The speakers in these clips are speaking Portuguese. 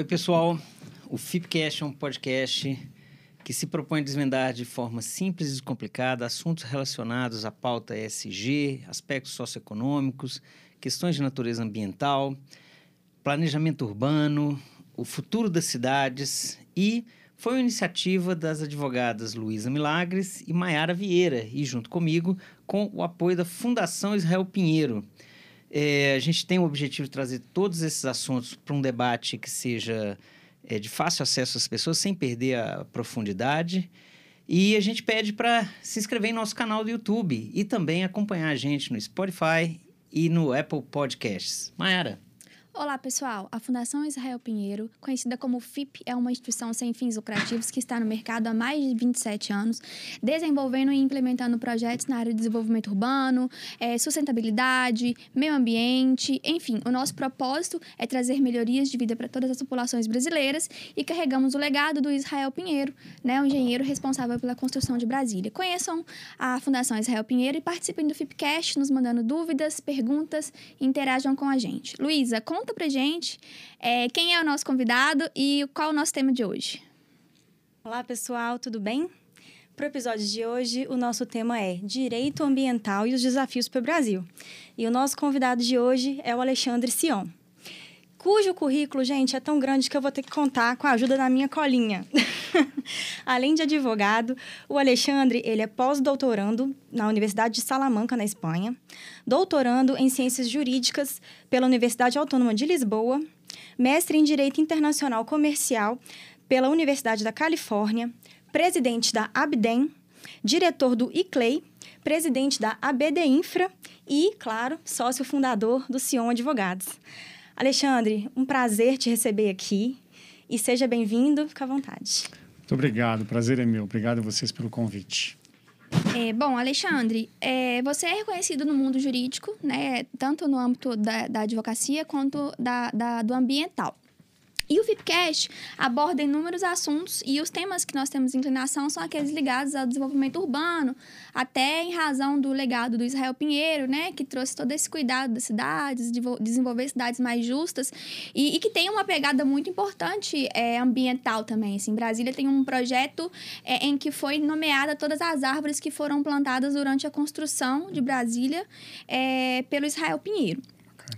Oi, pessoal. O Fipcast é um podcast que se propõe a desvendar de forma simples e descomplicada assuntos relacionados à pauta ESG, aspectos socioeconômicos, questões de natureza ambiental, planejamento urbano, o futuro das cidades e foi uma iniciativa das advogadas Luísa Milagres e Maiara Vieira, e junto comigo, com o apoio da Fundação Israel Pinheiro. É, a gente tem o objetivo de trazer todos esses assuntos para um debate que seja é, de fácil acesso às pessoas, sem perder a profundidade. E a gente pede para se inscrever em nosso canal do YouTube e também acompanhar a gente no Spotify e no Apple Podcasts. Mayara. Olá, pessoal. A Fundação Israel Pinheiro, conhecida como FIP, é uma instituição sem fins lucrativos que está no mercado há mais de 27 anos, desenvolvendo e implementando projetos na área de desenvolvimento urbano, é, sustentabilidade, meio ambiente, enfim. O nosso propósito é trazer melhorias de vida para todas as populações brasileiras e carregamos o legado do Israel Pinheiro, né, o engenheiro responsável pela construção de Brasília. Conheçam a Fundação Israel Pinheiro e participem do FIPcast, nos mandando dúvidas, perguntas interajam com a gente. Luísa, com conta pra gente é, quem é o nosso convidado e qual é o nosso tema de hoje. Olá, pessoal, tudo bem? Para o episódio de hoje, o nosso tema é Direito Ambiental e os Desafios para o Brasil. E o nosso convidado de hoje é o Alexandre Sion cujo currículo, gente, é tão grande que eu vou ter que contar com a ajuda da minha colinha. Além de advogado, o Alexandre, ele é pós-doutorando na Universidade de Salamanca, na Espanha, doutorando em Ciências Jurídicas pela Universidade Autônoma de Lisboa, mestre em Direito Internacional Comercial pela Universidade da Califórnia, presidente da Abdem, diretor do ICLEI, presidente da ABD Infra e, claro, sócio fundador do Sion Advogados. Alexandre, um prazer te receber aqui e seja bem-vindo, fica à vontade. Muito obrigado, prazer é meu. Obrigado a vocês pelo convite. É, bom, Alexandre, é, você é reconhecido no mundo jurídico, né, tanto no âmbito da, da advocacia quanto da, da, do ambiental. E o FIPCast aborda inúmeros assuntos e os temas que nós temos inclinação são aqueles ligados ao desenvolvimento urbano, até em razão do legado do Israel Pinheiro, né, que trouxe todo esse cuidado das cidades, de desenvolver cidades mais justas e, e que tem uma pegada muito importante é, ambiental também. Assim, Brasília tem um projeto é, em que foi nomeada todas as árvores que foram plantadas durante a construção de Brasília é, pelo Israel Pinheiro.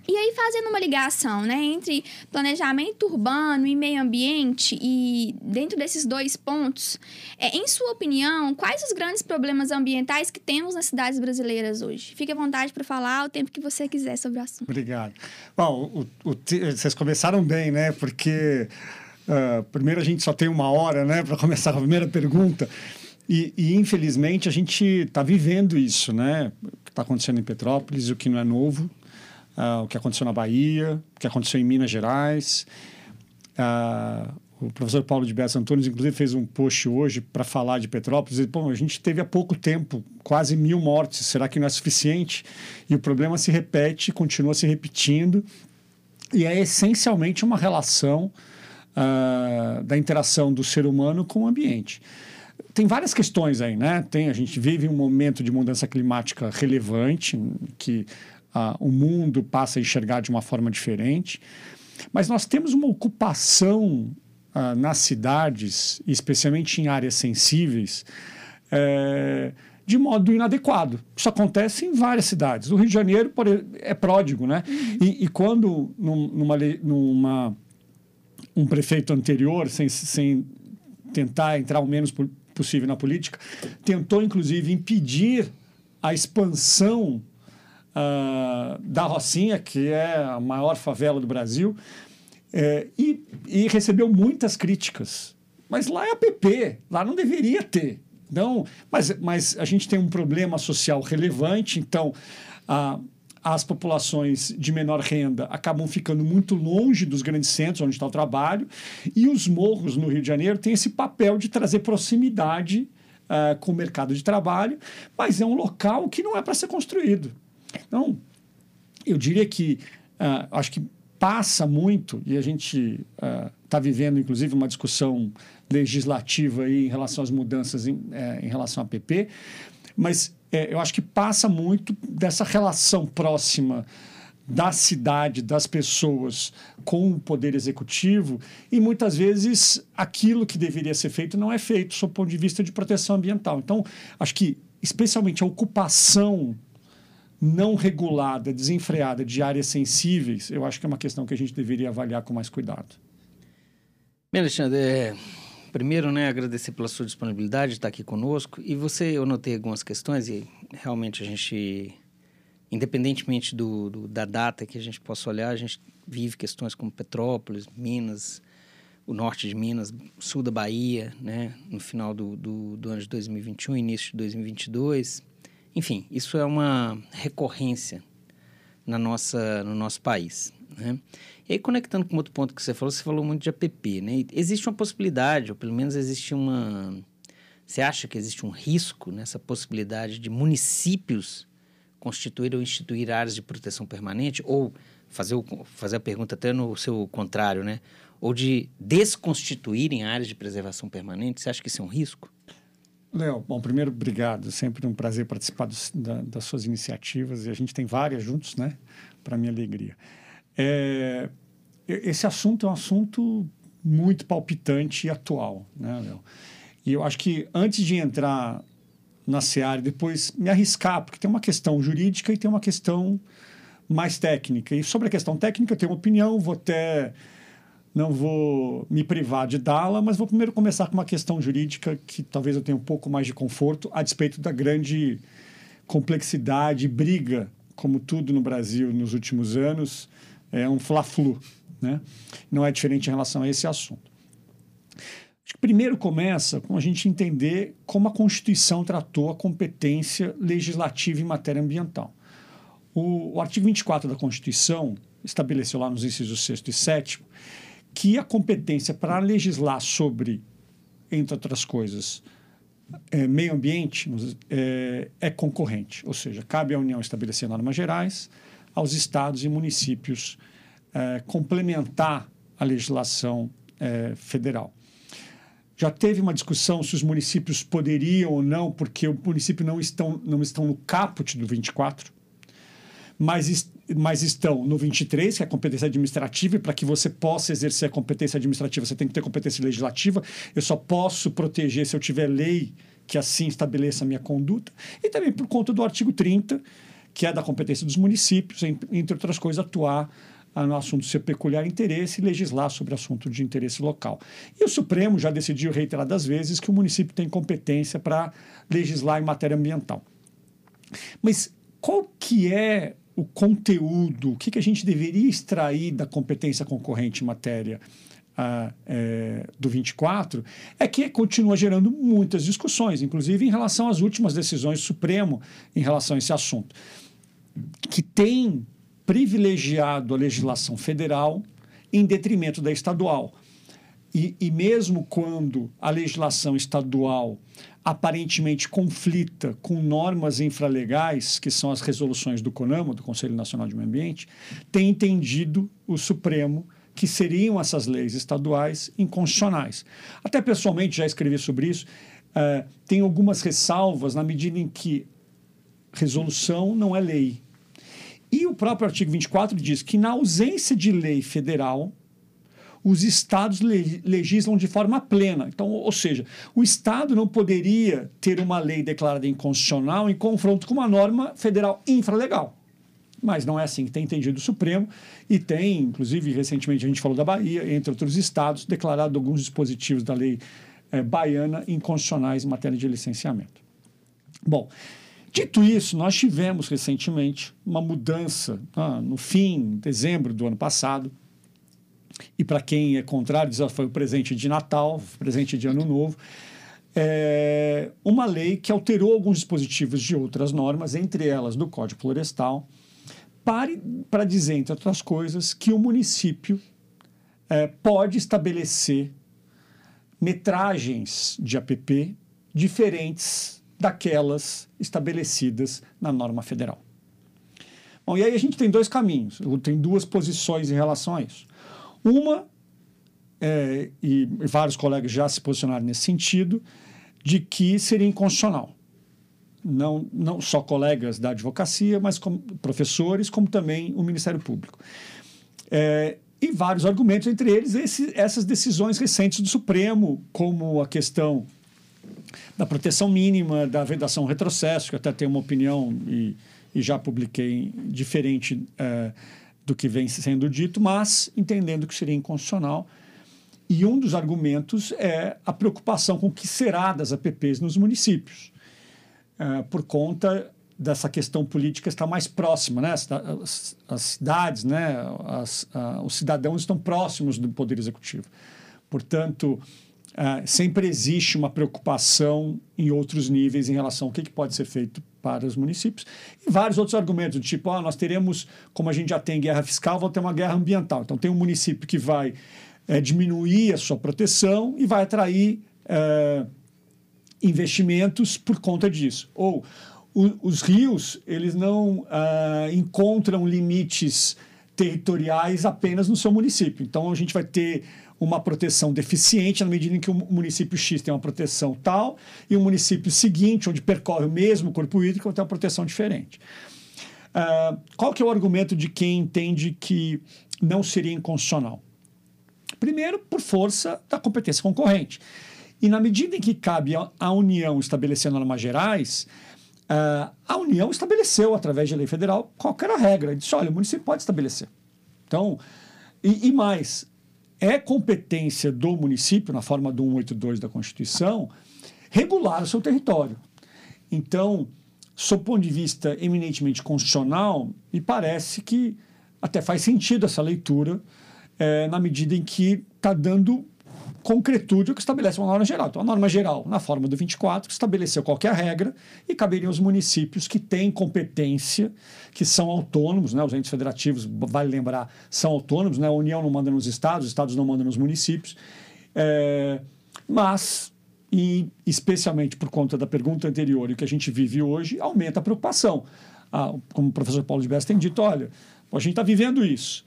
E aí, fazendo uma ligação né, entre planejamento urbano e meio ambiente, e dentro desses dois pontos, é, em sua opinião, quais os grandes problemas ambientais que temos nas cidades brasileiras hoje? Fique à vontade para falar o tempo que você quiser sobre o assunto. Obrigado. Bom, o, o, vocês começaram bem, né? Porque uh, primeiro a gente só tem uma hora né, para começar a primeira pergunta. E, e, infelizmente a gente está vivendo isso, né? O que está acontecendo em Petrópolis, o que não é novo, uh, o que aconteceu na Bahia, o que aconteceu em Minas Gerais. Uh, o professor Paulo de Bessa Antunes, inclusive, fez um post hoje para falar de Petrópolis. E, bom, a gente teve há pouco tempo quase mil mortes. Será que não é suficiente? E o problema se repete, continua se repetindo. E é essencialmente uma relação uh, da interação do ser humano com o ambiente. Tem várias questões aí, né? Tem, a gente vive um momento de mudança climática relevante, que uh, o mundo passa a enxergar de uma forma diferente. Mas nós temos uma ocupação uh, nas cidades, especialmente em áreas sensíveis, é, de modo inadequado. Isso acontece em várias cidades. O Rio de Janeiro é pródigo, né? Uhum. E, e, quando numa, numa, um prefeito anterior, sem, sem tentar entrar o menos possível na política, tentou inclusive impedir a expansão uh, da Rocinha, que é a maior favela do Brasil, é, e, e, recebeu muitas críticas. Mas lá é a PP, lá não deveria ter. Não, mas, mas a gente tem um problema social relevante, então as populações de menor renda acabam ficando muito longe dos grandes centros onde está o trabalho, e os morros no Rio de Janeiro têm esse papel de trazer proximidade uh, com o mercado de trabalho, mas é um local que não é para ser construído. Então, eu diria que uh, acho que passa muito, e a gente está ah, uh, vivendo, inclusive, uma discussão legislativa aí em relação às mudanças em, eh, em relação à PP, mas eh, eu acho que passa muito dessa relação próxima da cidade, das pessoas com o poder executivo e muitas vezes aquilo que deveria ser feito não é feito sob o ponto de vista de proteção ambiental. Então, acho que especialmente a ocupação não regulada, desenfreada de áreas sensíveis, eu acho que é uma questão que a gente deveria avaliar com mais cuidado. Bem, Alexandre, é, primeiro, né, agradecer pela sua disponibilidade de estar aqui conosco. E você, eu notei algumas questões e realmente a gente independentemente do, do, da data que a gente possa olhar, a gente vive questões como Petrópolis, Minas, o norte de Minas, sul da Bahia, né, no final do, do, do, ano de 2021, início de 2022. Enfim, isso é uma recorrência na nossa, no nosso país. Né? E aí, conectando com outro ponto que você falou, você falou muito de APP. Né? Existe uma possibilidade, ou pelo menos existe uma... Você acha que existe um risco nessa possibilidade de municípios constituir ou instituir áreas de proteção permanente, ou fazer, o, fazer a pergunta até no seu contrário, né? Ou de desconstituírem áreas de preservação permanente, você acha que isso é um risco? Léo, bom, primeiro, obrigado. Sempre um prazer participar dos, da, das suas iniciativas e a gente tem várias juntos, né? Para minha alegria. É, esse assunto é um assunto muito palpitante e atual, né, Léo? E eu acho que antes de entrar na Seara e depois me arriscar, porque tem uma questão jurídica e tem uma questão mais técnica. E sobre a questão técnica, eu tenho uma opinião, vou até. Não vou me privar de dá-la, mas vou primeiro começar com uma questão jurídica que talvez eu tenha um pouco mais de conforto, a despeito da grande complexidade, briga, como tudo no Brasil nos últimos anos, é um fla-flu. Né? Não é diferente em relação a esse assunto. Acho que primeiro começa com a gente entender como a Constituição tratou a competência legislativa em matéria ambiental. O, o artigo 24 da Constituição estabeleceu lá nos incisos 6 e 7 que a competência para legislar sobre, entre outras coisas, é, meio ambiente é, é, concorrente, ou seja, cabe à União estabelecer normas gerais, aos estados e municípios é, complementar a legislação é, federal. Já teve uma discussão se os municípios poderiam ou não, porque o município não estão, não estão no caput do 24, mas, mas estão no 23, que é a competência administrativa, e para que você possa exercer a competência administrativa, você tem que ter competência legislativa. Eu só posso proteger se eu tiver lei que assim estabeleça a minha conduta. E também por conta do artigo 30, que é da competência dos municípios, entre outras coisas, atuar no assunto ser peculiar interesse e legislar sobre assunto de interesse local. E o Supremo já decidiu reiteradas vezes que o município tem competência para legislar em matéria ambiental. Mas qual que é o conteúdo, o que, que a gente deveria extrair da competência concorrente em matéria uh, é, do 24, é que continua gerando muitas discussões, inclusive em relação às últimas decisões do Supremo em relação a esse assunto, que tem privilegiado a legislação federal em detrimento da estadual. E, e, mesmo quando a legislação estadual aparentemente conflita com normas infralegais, que são as resoluções do CONAMA, do Conselho Nacional de Meio Ambiente, tem entendido o Supremo que seriam essas leis estaduais inconstitucionais. Até pessoalmente já escrevi sobre isso. Uh, tem algumas ressalvas na medida em que resolução não é lei. E o próprio artigo 24 diz que, na ausência de lei federal, os estados legislam de forma plena. Então, ou seja, o estado não poderia ter uma lei declarada inconstitucional em confronto com uma norma federal infralegal. Mas não é assim que tem entendido o Supremo e tem, inclusive, recentemente a gente falou da Bahia, entre outros estados, declarado alguns dispositivos da lei eh, baiana inconstitucionais em matéria de licenciamento. Bom, Dito isso, nós tivemos recentemente uma mudança ah, no fim, dezembro do ano passado. E para quem é contrário, diz, ah, foi o presente de Natal, presente de Ano Novo. É uma lei que alterou alguns dispositivos de outras normas, entre elas do Código Florestal, para, para dizer, entre outras coisas, que o município é, pode estabelecer metragens de APP diferentes daquelas estabelecidas na norma federal. Bom, e aí a gente tem dois caminhos, tem duas posições em relação a isso. Uma, é, e vários colegas já se posicionaram nesse sentido, de que seria inconstitucional. não, não só colegas da advocacia, mas como professores, como também o Ministério Público. É, e vários argumentos, entre eles esse, essas decisões recentes do Supremo, como a questão da proteção mínima, da vedação retrocesso, que até tenho uma opinião e, e já publiquei diferente é, do que vem sendo dito, mas entendendo que seria inconstitucional. E um dos argumentos é a preocupação com o que será das APPs nos municípios. Eh, por conta dessa questão política estar mais próxima, né? As, as, as cidades, né? As, os cidadãos estão próximos do poder executivo. Portanto, uh, sempre existe uma preocupação em outros níveis em relação ao que, que, pode ser feito para os municípios e vários outros argumentos, do tipo, ah, nós teremos, como a gente já tem guerra fiscal, vamos ter uma guerra ambiental. Então, tem um município que vai é, diminuir a sua proteção e vai atrair é, investimentos por conta disso. Ou o, os rios, eles não ah, encontram limites territoriais apenas no seu município. Então, a gente vai ter uma proteção deficiente na medida em que o município X tem uma proteção tal e o município seguinte, onde percorre o mesmo corpo hídrico, ter uma proteção diferente. Uh, qual que é o argumento de quem entende que não seria inconstitucional? Primeiro, por força da competência concorrente. E na medida em que cabe à União estabelecer normas gerais, uh, a União estabeleceu, através de lei federal, qual era a regra. Disse, olha, o município pode estabelecer. Então, e, e mais, é competência do município, na forma do 182 da Constituição, regular o seu território. Então, sob ponto de vista eminentemente constitucional, me parece que até faz sentido essa leitura, é, na medida em que está dando concretude o que estabelece uma norma geral. Então, a norma geral, na forma do 24, estabeleceu qualquer regra e caberiam os municípios que têm competência, que são autônomos, né? os entes federativos, vale lembrar, são autônomos, né? a União não manda nos estados, os estados não mandam nos municípios, é, mas, e especialmente por conta da pergunta anterior e o que a gente vive hoje, aumenta a preocupação. Ah, como o professor Paulo de Bessa tem dito, olha, a gente está vivendo isso.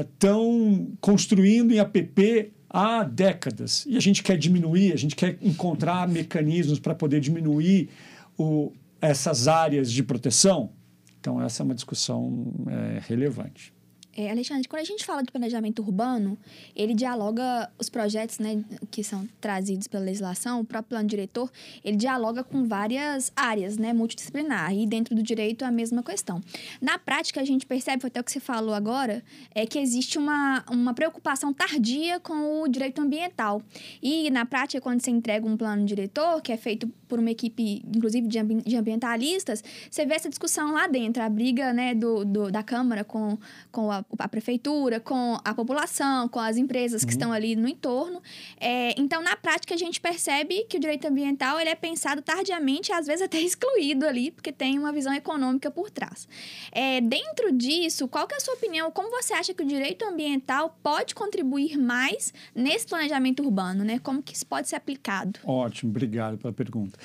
Estão ah, construindo em APP há décadas. E a gente quer diminuir, a gente quer encontrar mecanismos para poder diminuir o, essas áreas de proteção. Então, essa é uma discussão é, relevante. É, Alexandre, quando a gente fala de planejamento urbano, ele dialoga os projetos né, que são trazidos pela legislação, o próprio plano diretor, ele dialoga com várias áreas, né, multidisciplinar, e dentro do direito a mesma questão. Na prática, a gente percebe, foi até o que você falou agora, é que existe uma, uma preocupação tardia com o direito ambiental. E na prática, quando você entrega um plano diretor, que é feito por uma equipe, inclusive, de, ambi de ambientalistas, você vê essa discussão lá dentro, a briga né, do, do da Câmara com, com a a, prefeitura, com a população, com as empresas uhum. que estão ali no entorno. É, então, na prática, a gente percebe que o direito ambiental ele é pensado tardiamente, às vezes até excluído ali, porque tem uma visão econômica por trás. É, dentro disso, qual que é a sua opinião? Como você acha que o direito ambiental pode contribuir mais nesse planejamento urbano? Né? Como que isso pode ser aplicado? Ótimo, obrigado pela pergunta.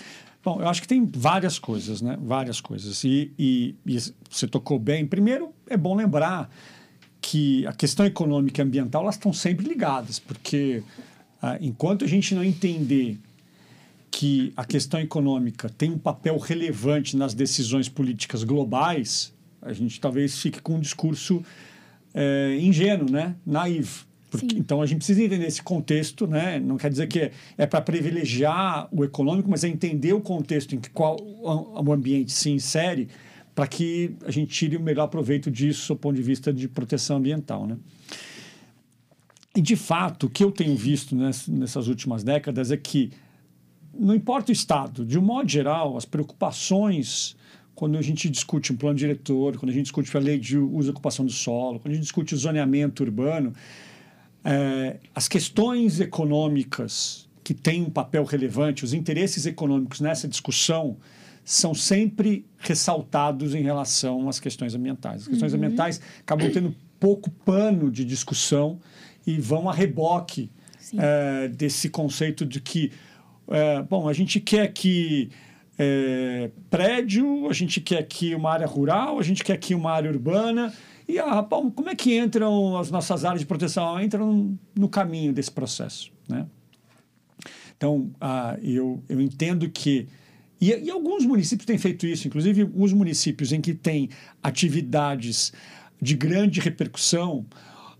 Bom, eu acho que tem várias coisas, né? Várias coisas. E, e, e, você tocou bem. Primeiro, é bom lembrar que a questão econômica e ambiental elas estão sempre ligadas, porque ah, enquanto a gente não entender que a questão econômica tem um papel relevante nas decisões políticas globais, a gente talvez fique com um discurso é, ingênuo, né? naivo. Porque, então a gente precisa entender esse contexto, né? Não quer dizer que é, é para privilegiar o econômico, mas é entender o contexto em que qual o ambiente se insere para que a gente tire o melhor proveito disso do ponto de vista de proteção ambiental. Né? E, de fato, o que eu tenho visto nessas últimas décadas é que, não importa o Estado, de um modo geral, as preocupações quando a gente discute um plano diretor, quando a gente discute a lei de uso e ocupação do solo, quando a gente discute o zoneamento urbano, é, as questões econômicas que têm um papel relevante, os interesses econômicos nessa discussão, são sempre ressaltados em relação às questões ambientais. As questões uhum. ambientais acabam tendo pouco pano de discussão e vão a reboque é, desse conceito de que, é, bom, a gente quer que é, prédio, a gente quer aqui uma área rural, a gente quer aqui uma área urbana. E ah, como é que entram as nossas áreas de proteção? Entram no caminho desse processo. Né? Então, ah, eu, eu entendo que E, e, alguns municípios têm feito isso, inclusive os municípios em que tem atividades de grande repercussão,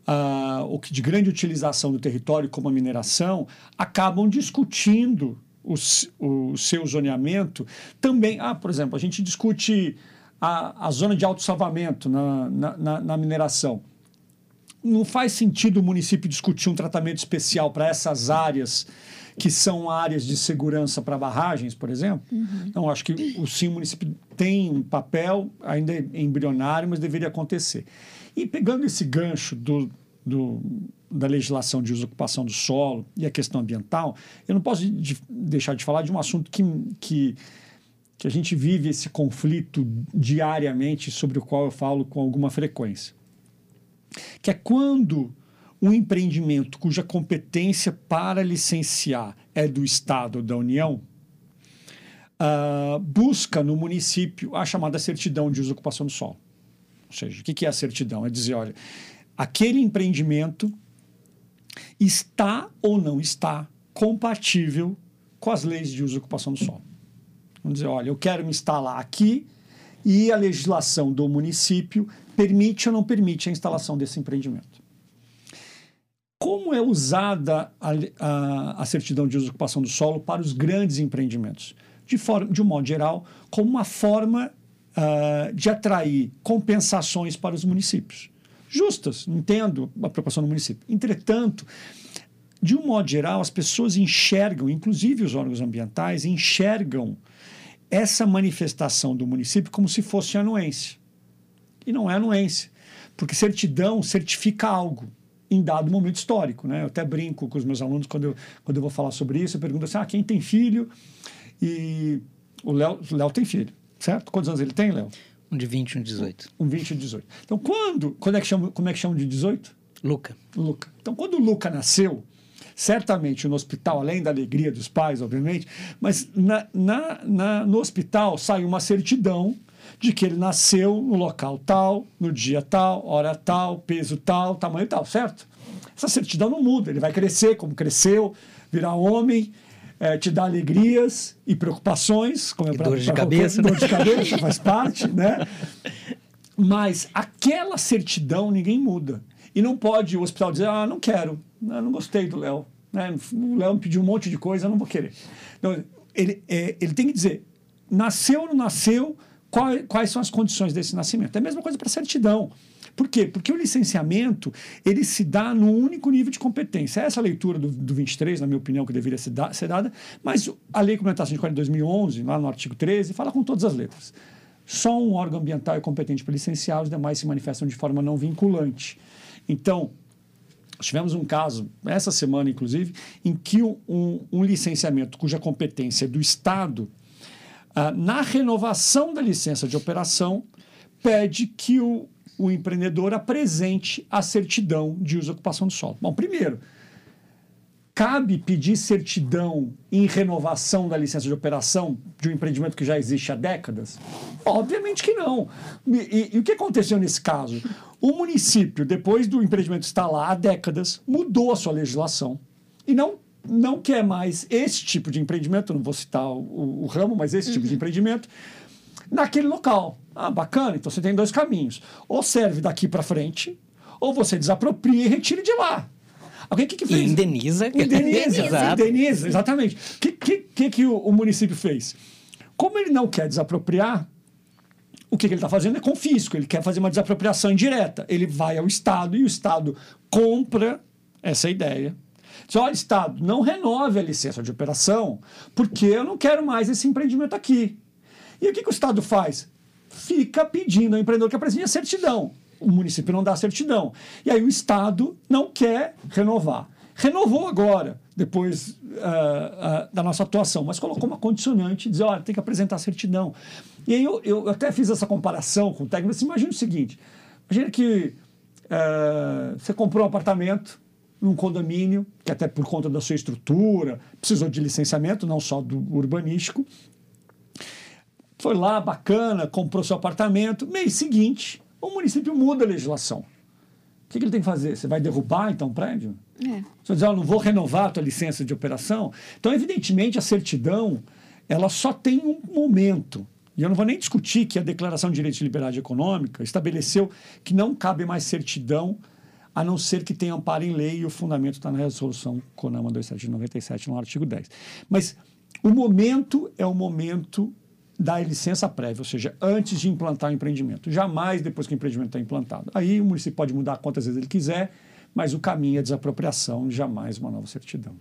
uh, ou de grande utilização do território, como a mineração, acabam discutindo o seu zoneamento também. Ah, por exemplo, a gente discute a, a zona de autossalvamento na, na, na, na mineração. Não faz sentido o município discutir um tratamento especial para essas áreas que são áreas de segurança para barragens, por exemplo. Uhum. Então, acho que o sim, o município tem um papel, ainda é embrionário, mas deveria acontecer. E pegando esse gancho do, do, da legislação de uso e ocupação do solo e a questão ambiental, eu não posso de, deixar de falar de um assunto que, que, que a gente vive esse conflito diariamente, sobre o qual eu falo com alguma frequência. Que é quando um empreendimento cuja competência para licenciar é do Estado ou da União, uh, busca no município a chamada certidão de uso e ocupação do solo. Ou seja, o que é a certidão? É dizer, olha, aquele empreendimento está ou não está compatível com as leis de uso e ocupação do solo. Vamos dizer, olha, eu quero me instalar aqui e a legislação do município permite ou não permite a instalação desse empreendimento. Como é usada a, a, a certidão de ocupação do solo para os grandes empreendimentos? De, forma, de um modo geral, como uma forma uh, de atrair compensações para os municípios. Justas, entendo a preocupação do município. Entretanto, de um modo geral, as pessoas enxergam, inclusive os órgãos ambientais, enxergam essa manifestação do município como se fosse anuência. E não é anuência, porque certidão certifica algo em dado momento histórico. Né? Eu até brinco com os meus alunos quando eu, quando eu vou falar sobre isso, eu pergunto assim, ah, quem tem filho? E o Léo tem filho certo? Quantos anos ele tem, Léo? Um de 20 e um de 18. Um 20 e 18. Então, quando, quando é que chama, como é que chama de 18? Luca. Luca. Então, quando o Luca nasceu, certamente no hospital, além da alegria dos pais, obviamente, mas na, na, na, no hospital sai uma certidão de que ele nasceu no local tal, no dia tal, hora tal, peso tal, tamanho tal, certo? Essa certidão não muda, ele vai crescer como cresceu, virar homem é, te dá alegrias e preocupações, como é para dor de cabeça, né? dor de cabeça faz parte, né? Mas aquela certidão ninguém muda. E não pode o hospital dizer, ah, não quero, não, não gostei do Léo. Né? O Léo me pediu um monte de coisa, eu não vou querer. Então, ele, é, ele tem que dizer, nasceu ou não nasceu, quais, quais são as condições desse nascimento. É a mesma coisa para certidão. Por quê? Porque o licenciamento ele se dá num único nível de competência. Essa leitura do, do 23, na minha opinião, que deveria ser, da, ser dada, mas a Lei Complementar 140 de 2011, lá no artigo 13, fala com todas as letras. Só um órgão ambiental é competente para licenciar, os demais se manifestam de forma não vinculante. Então, tivemos um caso, essa semana, inclusive, em que um, um licenciamento cuja competência é do Estado, ah, na renovação da licença de operação, pede que o, o empreendedor apresente a certidão de uso e ocupação do solo. Bom, primeiro, cabe pedir certidão em renovação da licença de operação de um empreendimento que já existe há décadas? Obviamente que não. E, e, e, o que aconteceu nesse caso? O município, depois do empreendimento estar lá há décadas, mudou a sua legislação e não, não quer mais esse tipo de empreendimento, não vou citar o, o ramo, mas esse tipo de empreendimento, naquele local. Ah, bacana, então você tem dois caminhos. Ou serve daqui para frente, ou você desapropria e retira de lá. Alguém que, que fez? Indeniza. Indeniza, Exato. indeniza, exatamente. O que, que, que, que o, o, município fez? Como ele não quer desapropriar, o que, que ele está fazendo é confisco. Ele quer fazer uma desapropriação indireta. Ele vai ao Estado e o Estado compra essa ideia. Diz, olha, Estado, não renove a licença de operação, porque eu não quero mais esse empreendimento aqui. E o que, que o Estado faz? Fica pedindo ao empreendedor que apresente a certidão. O município não dá certidão. E aí o Estado não quer renovar. Renovou agora, depois uh, uh, da nossa atuação, mas colocou uma condicionante, dizer, olha, tem que apresentar certidão. E aí eu, eu até fiz essa comparação com o técnico, mas imagina o seguinte, imagina que uh, você comprou um apartamento num condomínio, que até por conta da sua estrutura, precisou de licenciamento, não só do urbanístico, foi lá, bacana, comprou seu apartamento. Mês seguinte, o município muda a legislação. O que, que ele tem que fazer? Você vai derrubar, então, o prédio? É. Você vai dizer, oh, não vou renovar a tua licença de operação? Então, evidentemente, a certidão ela só tem um momento. E eu não vou nem discutir que a Declaração de Direitos de Liberdade Econômica estabeleceu que não cabe mais certidão a não ser que tenha amparo em lei e o fundamento está na resolução CONAMA 2797, no artigo 10. Mas o momento é o momento da licença prévia, ou seja, antes de implantar o empreendimento. Jamais depois que o empreendimento está implantado. Aí o município pode mudar quantas vezes ele quiser, mas o caminho é desapropriação, jamais uma nova certidão.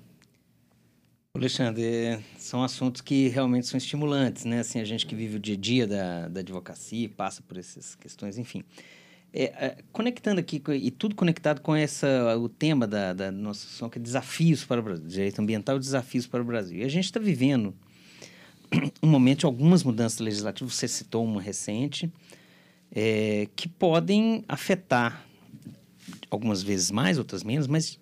Alexandre, é, são assuntos que realmente são estimulantes, né? Assim, a gente que vive o dia a dia da, da advocacia, passa por essas questões, enfim. É, é, conectando aqui, e tudo conectado com essa, o tema da, da nossa sessão, que é desafios para o Brasil, direito ambiental e desafios para o Brasil. E a gente está vivendo um momento de algumas mudanças legislativas, você citou uma recente, é, que podem afetar, algumas vezes mais, outras menos, mas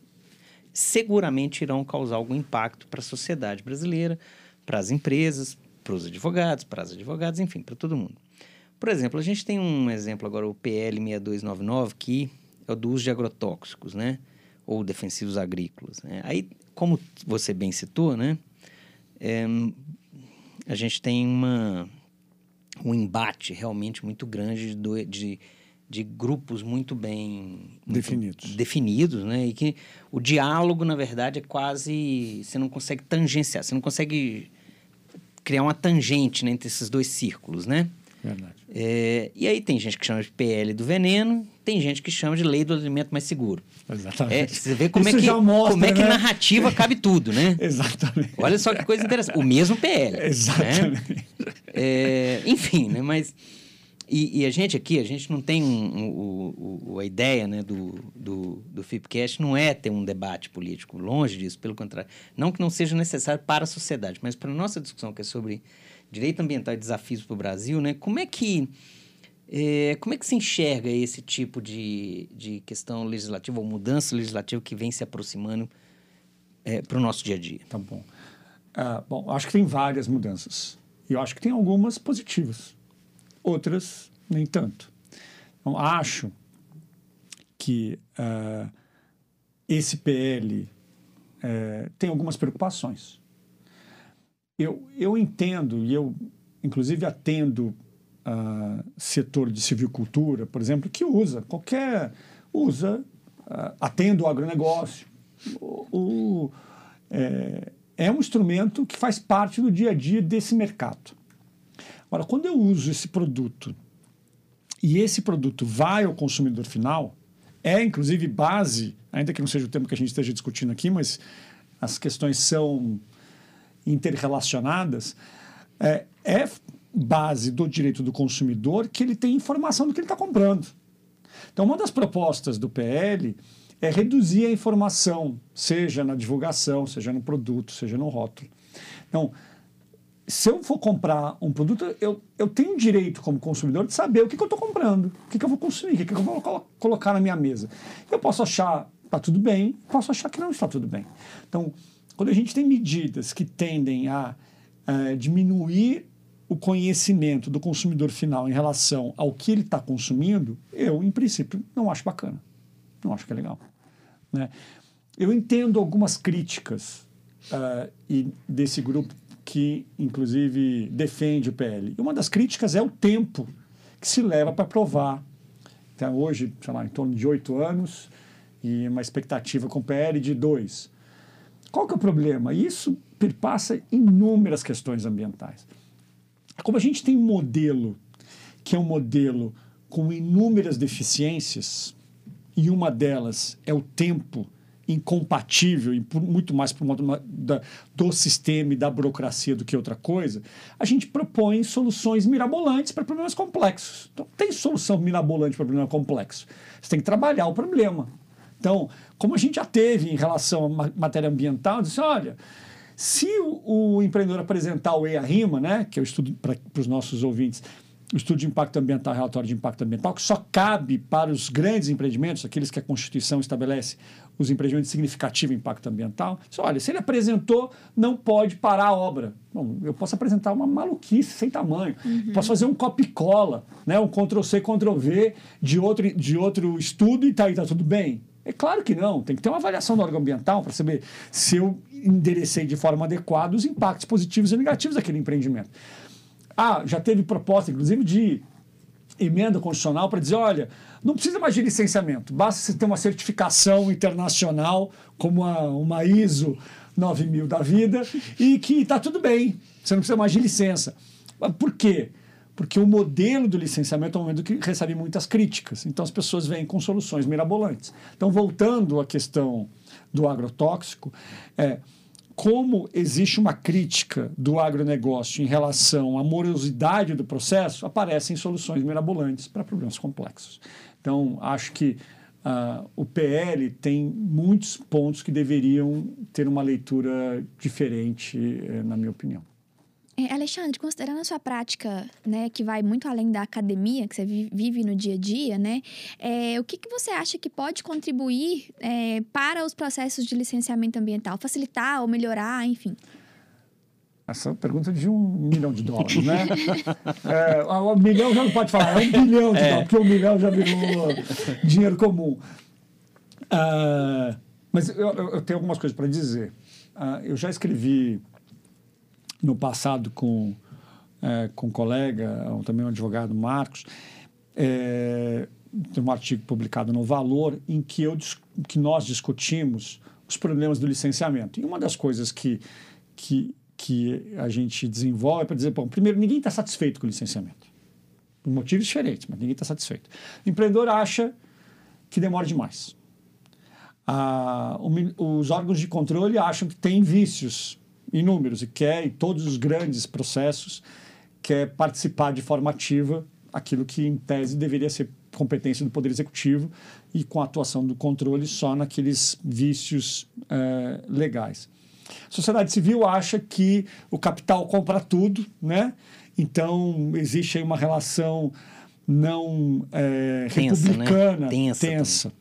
seguramente irão causar algum impacto para a sociedade brasileira, para as empresas, para os advogados, para as advogadas, enfim, para todo mundo. Por exemplo, a gente tem um exemplo agora, o PL 6299, que é o do uso de agrotóxicos, né? Ou defensivos agrícolas. Né? Aí, como você bem citou, né? É, a gente tem uma, um embate realmente muito grande de, de, de grupos muito bem definidos. Muito definidos, né? E que o diálogo, na verdade, é quase. Você não consegue tangenciar, você não consegue criar uma tangente né, entre esses dois círculos, né? Verdade. É, e aí tem gente que chama de PL do veneno, tem gente que chama de lei do alimento mais seguro. Exatamente. É, você vê como Isso é que, mostra, como é que né? narrativa cabe tudo, né? Exatamente. Olha só que coisa interessante. O mesmo PL. Né? Exatamente. Né? É, enfim, né? Mas... E, e, a gente aqui, a gente não tem um, um, um, a ideia né, do, do, do FIPCast não é ter um debate político, longe disso, pelo contrário. Não que não seja necessário para a sociedade, mas para a nossa discussão, que é sobre direito ambiental e desafios para o Brasil, né? Como é que é, como é que se enxerga esse tipo de, de questão legislativa ou mudança legislativa que vem se aproximando é, para o nosso dia a dia? Tá bom. Uh, bom, acho que tem várias mudanças. E eu acho que tem algumas positivas, outras nem tanto. Então, acho que uh, esse PL uh, é, tem algumas preocupações eu, eu entendo, e eu inclusive atendo uh, setor de civicultura, por exemplo, que usa qualquer. usa, uh, atendo o agronegócio. O, o, é, é um instrumento que faz parte do dia a dia desse mercado. Agora, quando eu uso esse produto e esse produto vai ao consumidor final, é inclusive base, ainda que não seja o tema que a gente esteja discutindo aqui, mas as questões são interrelacionadas, é, é base do direito do consumidor que ele tem informação do que ele está comprando. Então, uma das propostas do PL é reduzir a informação, seja na divulgação, seja no produto, seja no rótulo. Então, se eu for comprar um produto, eu, eu tenho direito como consumidor de saber o que, que eu estou comprando, o que, que eu vou consumir, o que, que eu vou colocar na minha mesa. Eu posso achar está tudo bem, posso achar que não está tudo bem. Então, quando a gente tem medidas que tendem a, a diminuir o conhecimento do consumidor final em relação ao que ele está consumindo, eu, em princípio, não acho bacana. Não acho que é legal. Né? Eu entendo algumas críticas uh, e desse grupo que, inclusive, defende o PL. E uma das críticas é o tempo que se leva para aprovar. Então, hoje, sei lá, em torno de oito anos e uma expectativa com o PL de dois. Qual que é o problema? Isso perpassa inúmeras questões ambientais. Como a gente tem um modelo que é um modelo com inúmeras deficiências, e uma delas é o tempo incompatível e por, muito mais por modo da, do sistema e da burocracia do que outra coisa, a gente propõe soluções mirabolantes para problemas complexos. Então, tem solução mirabolante para problema complexo. Você tem que trabalhar o problema. Então, como a gente já teve em relação à matéria ambiental, disse, olha, se o, o empreendedor apresentar o EIA-RIMA, né, que o estudo para os nossos ouvintes, o estudo de impacto ambiental, relatório de impacto ambiental, que só cabe para os grandes empreendimentos, aqueles que a Constituição estabelece os empreendimentos de significativo impacto ambiental. Diz, olha, se ele apresentou, não pode parar a obra. Bom, eu posso apresentar uma maluquice sem tamanho. Uhum. Posso fazer um copy-cola, né, um Ctrl-C, Ctrl-V de outro, de outro estudo e tá, tá tudo bem. É claro que não, tem que ter uma avaliação do órgão ambiental para saber se eu enderecei de forma adequada os impactos positivos e negativos daquele empreendimento. Ah, já teve proposta, inclusive, de emenda constitucional para dizer, olha, não precisa mais de licenciamento, basta você ter uma certificação internacional, como uma, uma ISO 9000 da vida, e que está tudo bem, você não precisa mais de licença. Por quê? Porque o modelo do licenciamento é um momento que recebe muitas críticas, então as pessoas vêm com soluções mirabolantes. Então, voltando à questão do agrotóxico, é, como existe uma crítica do agronegócio em relação à morosidade do processo, aparecem soluções mirabolantes para problemas complexos. Então, acho que uh, o PL tem muitos pontos que deveriam ter uma leitura diferente, eh, na minha opinião. É, Alexandre, considerando a sua prática, né, que vai muito além da academia, que você vive no dia a dia, né, é, o que, que você acha que pode contribuir é, para os processos de licenciamento ambiental? Facilitar ou melhorar, enfim? Essa é pergunta de um milhão de dólares, né? é, um milhão já não pode falar, é um bilhão de é. dólares, porque um milhão já virou dinheiro comum. Uh, mas eu, eu, tenho algumas coisas para dizer. Uh, eu já escrevi no passado com, é, com um colega, também um advogado, Marcos, é, tem um artigo publicado no Valor em que, eu, que nós discutimos os problemas do licenciamento. E uma das coisas que, que, que a gente desenvolve é para dizer, bom, primeiro, ninguém está satisfeito com o licenciamento. Por motivos diferentes, mas ninguém está satisfeito. O empreendedor acha que demora demais. Ah, os órgãos de controle acham que tem vícios inúmeros e quer, em todos os grandes processos, quer participar de forma ativa aquilo que, em tese, deveria ser competência do Poder Executivo e com a atuação do controle só naqueles vícios é, legais. A sociedade civil acha que o capital compra tudo, né? Então, existe aí uma relação não é, tensa, republicana, né? tensa. tensa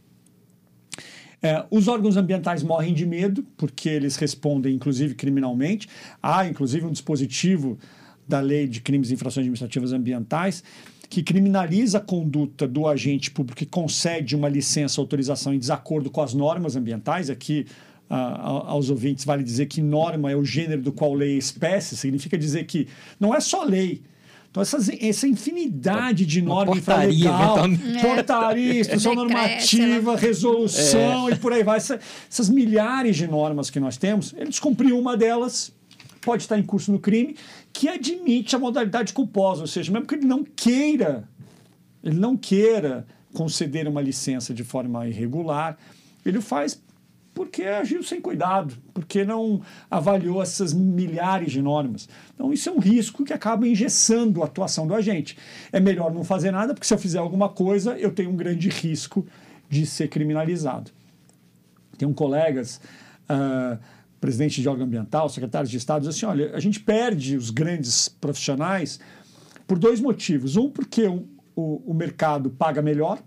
é, os órgãos ambientais morrem de medo, porque eles respondem, inclusive, criminalmente. Há, inclusive, um dispositivo da Lei de Crimes e Infrações Administrativas Ambientais que criminaliza a conduta do agente público que concede uma licença ou autorização em desacordo com as normas ambientais. Aqui, aos ouvintes, vale dizer que norma é o gênero do qual lei é espécie, significa dizer que não é só lei, então, essas, essa infinidade de normas portaria, infralegal, é. portaria, instrução normativa, resolução é. e por aí vai. Essa, essas milhares de normas que nós temos, ele descumpriu uma delas, pode estar em curso no crime, que admite a modalidade culposa, ou seja, mesmo que ele não queira, ele não queira conceder uma licença de forma irregular, ele faz porque agiu sem cuidado, porque não avaliou essas milhares de normas. Então, isso é um risco que acaba engessando a atuação do agente. É melhor não fazer nada, porque se eu fizer alguma coisa, eu tenho um grande risco de ser criminalizado. Tem um colegas, uh, presidente de órgão ambiental, secretário de Estado, diz assim: olha, a gente perde os grandes profissionais por dois motivos. Um, porque o, o, o mercado paga melhor,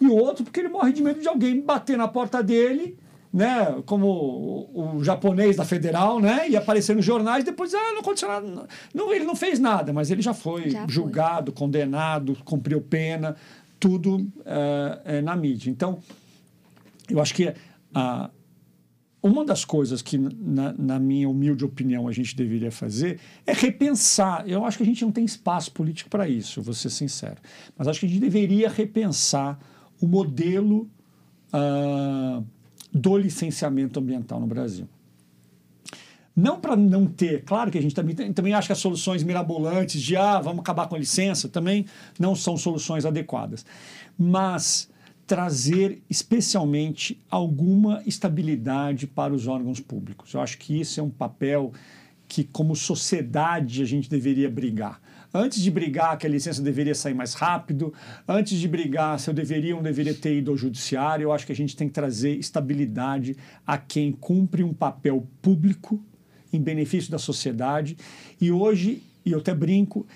e o outro, porque ele morre de medo de alguém bater na porta dele né, como o, o, japonês da federal, né, e aparecer nos jornais, depois, ah, não aconteceu nada. Não, ele não fez nada, mas ele já foi já julgado, foi. condenado, cumpriu pena, tudo é, é, na mídia. Então, eu acho que a, uma das coisas que, na, na, minha humilde opinião, a gente deveria fazer é repensar. Eu acho que a gente não tem espaço político para isso, vou ser sincero. Mas acho que a gente deveria repensar o modelo. Uh, do licenciamento ambiental no Brasil. Não para não ter, claro que a gente também, também acha que as soluções mirabolantes de ah, vamos acabar com a licença também não são soluções adequadas. Mas trazer especialmente alguma estabilidade para os órgãos públicos. Eu acho que isso é um papel que, como sociedade, a gente deveria brigar antes de brigar que a licença deveria sair mais rápido, antes de brigar se eu deveria ou não deveria ter ido ao judiciário, eu acho que a gente tem que trazer estabilidade a quem cumpre um papel público em benefício da sociedade. E hoje, e eu até brinco,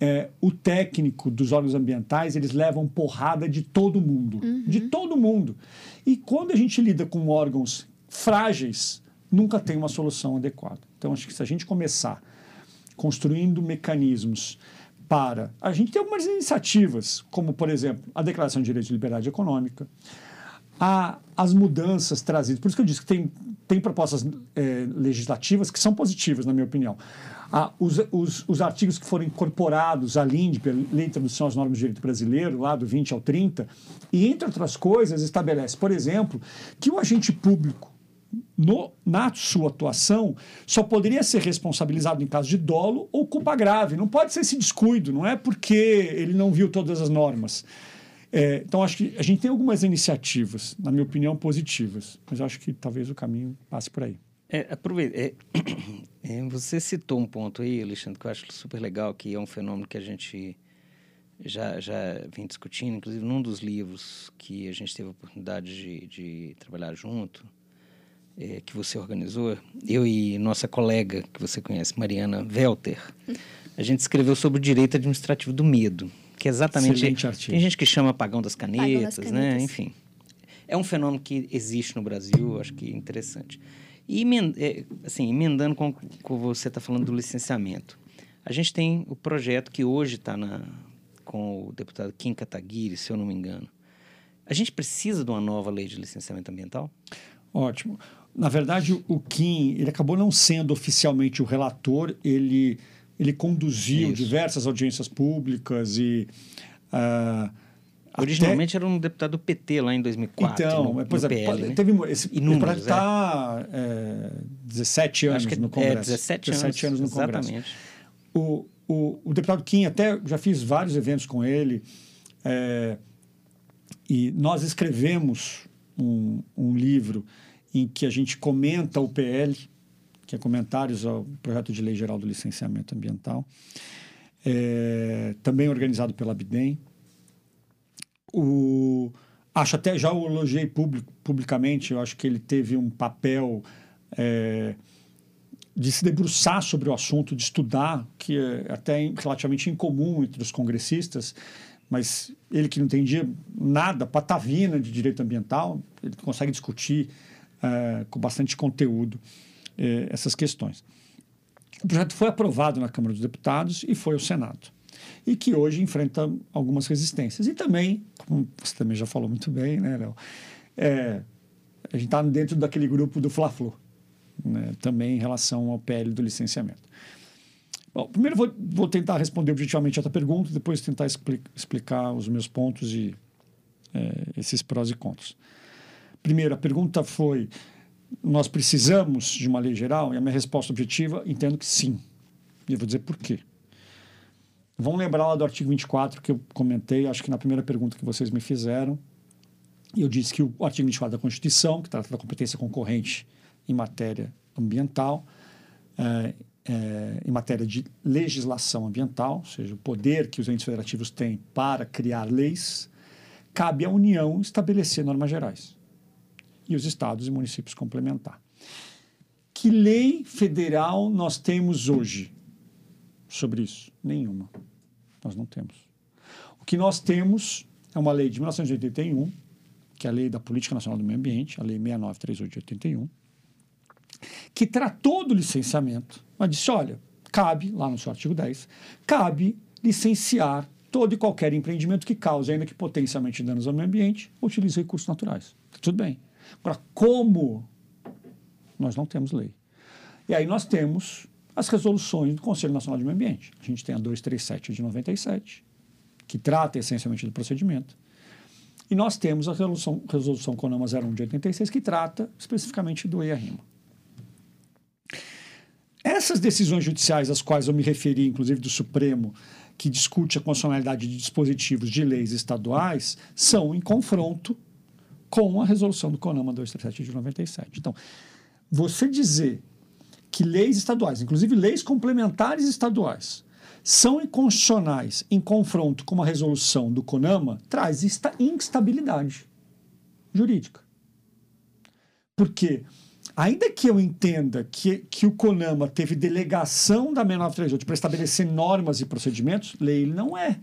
é, o técnico dos órgãos ambientais, eles levam porrada de todo mundo. Uhum. De todo mundo. E quando a gente lida com órgãos frágeis, nunca tem uma solução adequada. Então, acho que se a gente começar construindo mecanismos para. A gente tem algumas iniciativas, como, por exemplo, a Declaração de Direitos de Liberdade Econômica, a, as mudanças trazidas. Por isso que eu disse que tem, tem propostas é, legislativas que são positivas, na minha opinião. Ah, os, os, os, artigos que foram incorporados à LINDP, Lei de Introdução às Normas de Direito Brasileiro, lá do 20 ao 30, e, entre outras coisas, estabelece, por exemplo, que o agente público, no, na sua atuação, só poderia ser responsabilizado em caso de dolo ou culpa grave. Não pode ser esse descuido, não é porque ele não viu todas as normas. É, então, acho que a gente tem algumas iniciativas, na minha opinião, positivas, mas acho que talvez o caminho passe por aí. É, aproveita, é, é, você citou um ponto aí, Alexandre, que eu acho super legal, que é um fenômeno que a gente já, já vem discutindo, inclusive num dos livros que a gente teve a oportunidade de, de trabalhar junto, é, que você organizou, eu e nossa colega, que você conhece, Mariana Welter, a gente escreveu sobre o direito administrativo do medo, que é exatamente... Excelente artigo. Tem gente que chama apagão das canetas, Apagão das né? canetas. Enfim. É um fenômeno que existe no Brasil, acho que é interessante. E, é, assim, emendando com o que você está falando do licenciamento, a gente tem o projeto que hoje está com o deputado Kim Kataguiri, se eu não me engano. A gente precisa de uma nova lei de licenciamento ambiental? Ótimo. Na verdade, o Kim, ele acabou não sendo oficialmente o relator, ele, ele conduziu Isso. diversas audiências públicas e... até- Originalmente era um deputado do PT lá em 2004, Então, no, é, pois no é, PL, né? teve esse Inúmeros, está é, 17 anos que no é Congresso. 17, 17 anos no Congresso. Exatamente. O, o, o deputado Kim, até já fiz vários eventos com ele, é, e nós escrevemos um, um livro em que a gente comenta o PL, que é Comentários ao Projeto de Lei Geral do Licenciamento Ambiental, é, também organizado pela Bidem. O, acho até, já o elogiei public, publicamente, eu acho que ele teve um papel... É, de se debruçar sobre o assunto, de estudar, que é até relativamente incomum entre os congressistas, mas ele que não entendia nada, patavina de direito ambiental, ele consegue discutir eh, com bastante conteúdo eh, essas questões. O projeto foi aprovado na Câmara dos Deputados e foi ao Senado. E que hoje enfrenta algumas resistências. E também, como você também já falou muito bem, né, Léo? É, a gente está dentro daquele grupo do Fla-Flu né, também em relação ao PL do licenciamento. Bom, primeiro vou, vou tentar responder objetivamente a tua pergunta, depois tentar expli explicar os meus pontos e é, esses prós e contras. Primeiro, a pergunta foi: nós precisamos de uma lei geral? E a minha resposta objetiva, entendo que sim. E eu vou dizer por quê. Vamos lembrar lá do artigo 24 que eu comentei, acho que na primeira pergunta que vocês me fizeram. Eu disse que o artigo 24 da Constituição, que trata da competência concorrente em matéria ambiental, é, é, em matéria de legislação ambiental, ou seja, o poder que os entes federativos têm para criar leis, cabe à União estabelecer normas gerais e os estados e municípios complementar. Que lei federal nós temos hoje sobre isso? Nenhuma. Nós não temos. O que nós temos é uma lei de 1981, que é a Lei da Política Nacional do Meio Ambiente, a Lei 6938 de 81, que tratou do licenciamento, mas disse: olha, cabe, lá no seu artigo 10, cabe licenciar todo e qualquer empreendimento que cause, ainda que potencialmente danos ao meio ambiente, utilize recursos naturais. Tudo bem. Agora, como? Nós não temos lei. E aí nós temos as resoluções do Conselho Nacional de Meio Ambiente. A gente tem a 237 de 97, que trata essencialmente do procedimento. E nós temos a resolução, resolução CONAMA 01 de 86, que trata especificamente do EIA-RIMA. Essas decisões judiciais às quais eu me referi, inclusive do Supremo, que discute a constitucionalidade de dispositivos de leis estaduais, são em confronto com a resolução do CONAMA 237 de 97. Então, você dizer que leis estaduais, inclusive leis complementares estaduais, são inconstitucionais em confronto com uma resolução do CONAMA, traz esta instabilidade jurídica. Porque, ainda que eu entenda que, que o CONAMA teve delegação da 6938 para estabelecer normas e procedimentos, lei ele não é.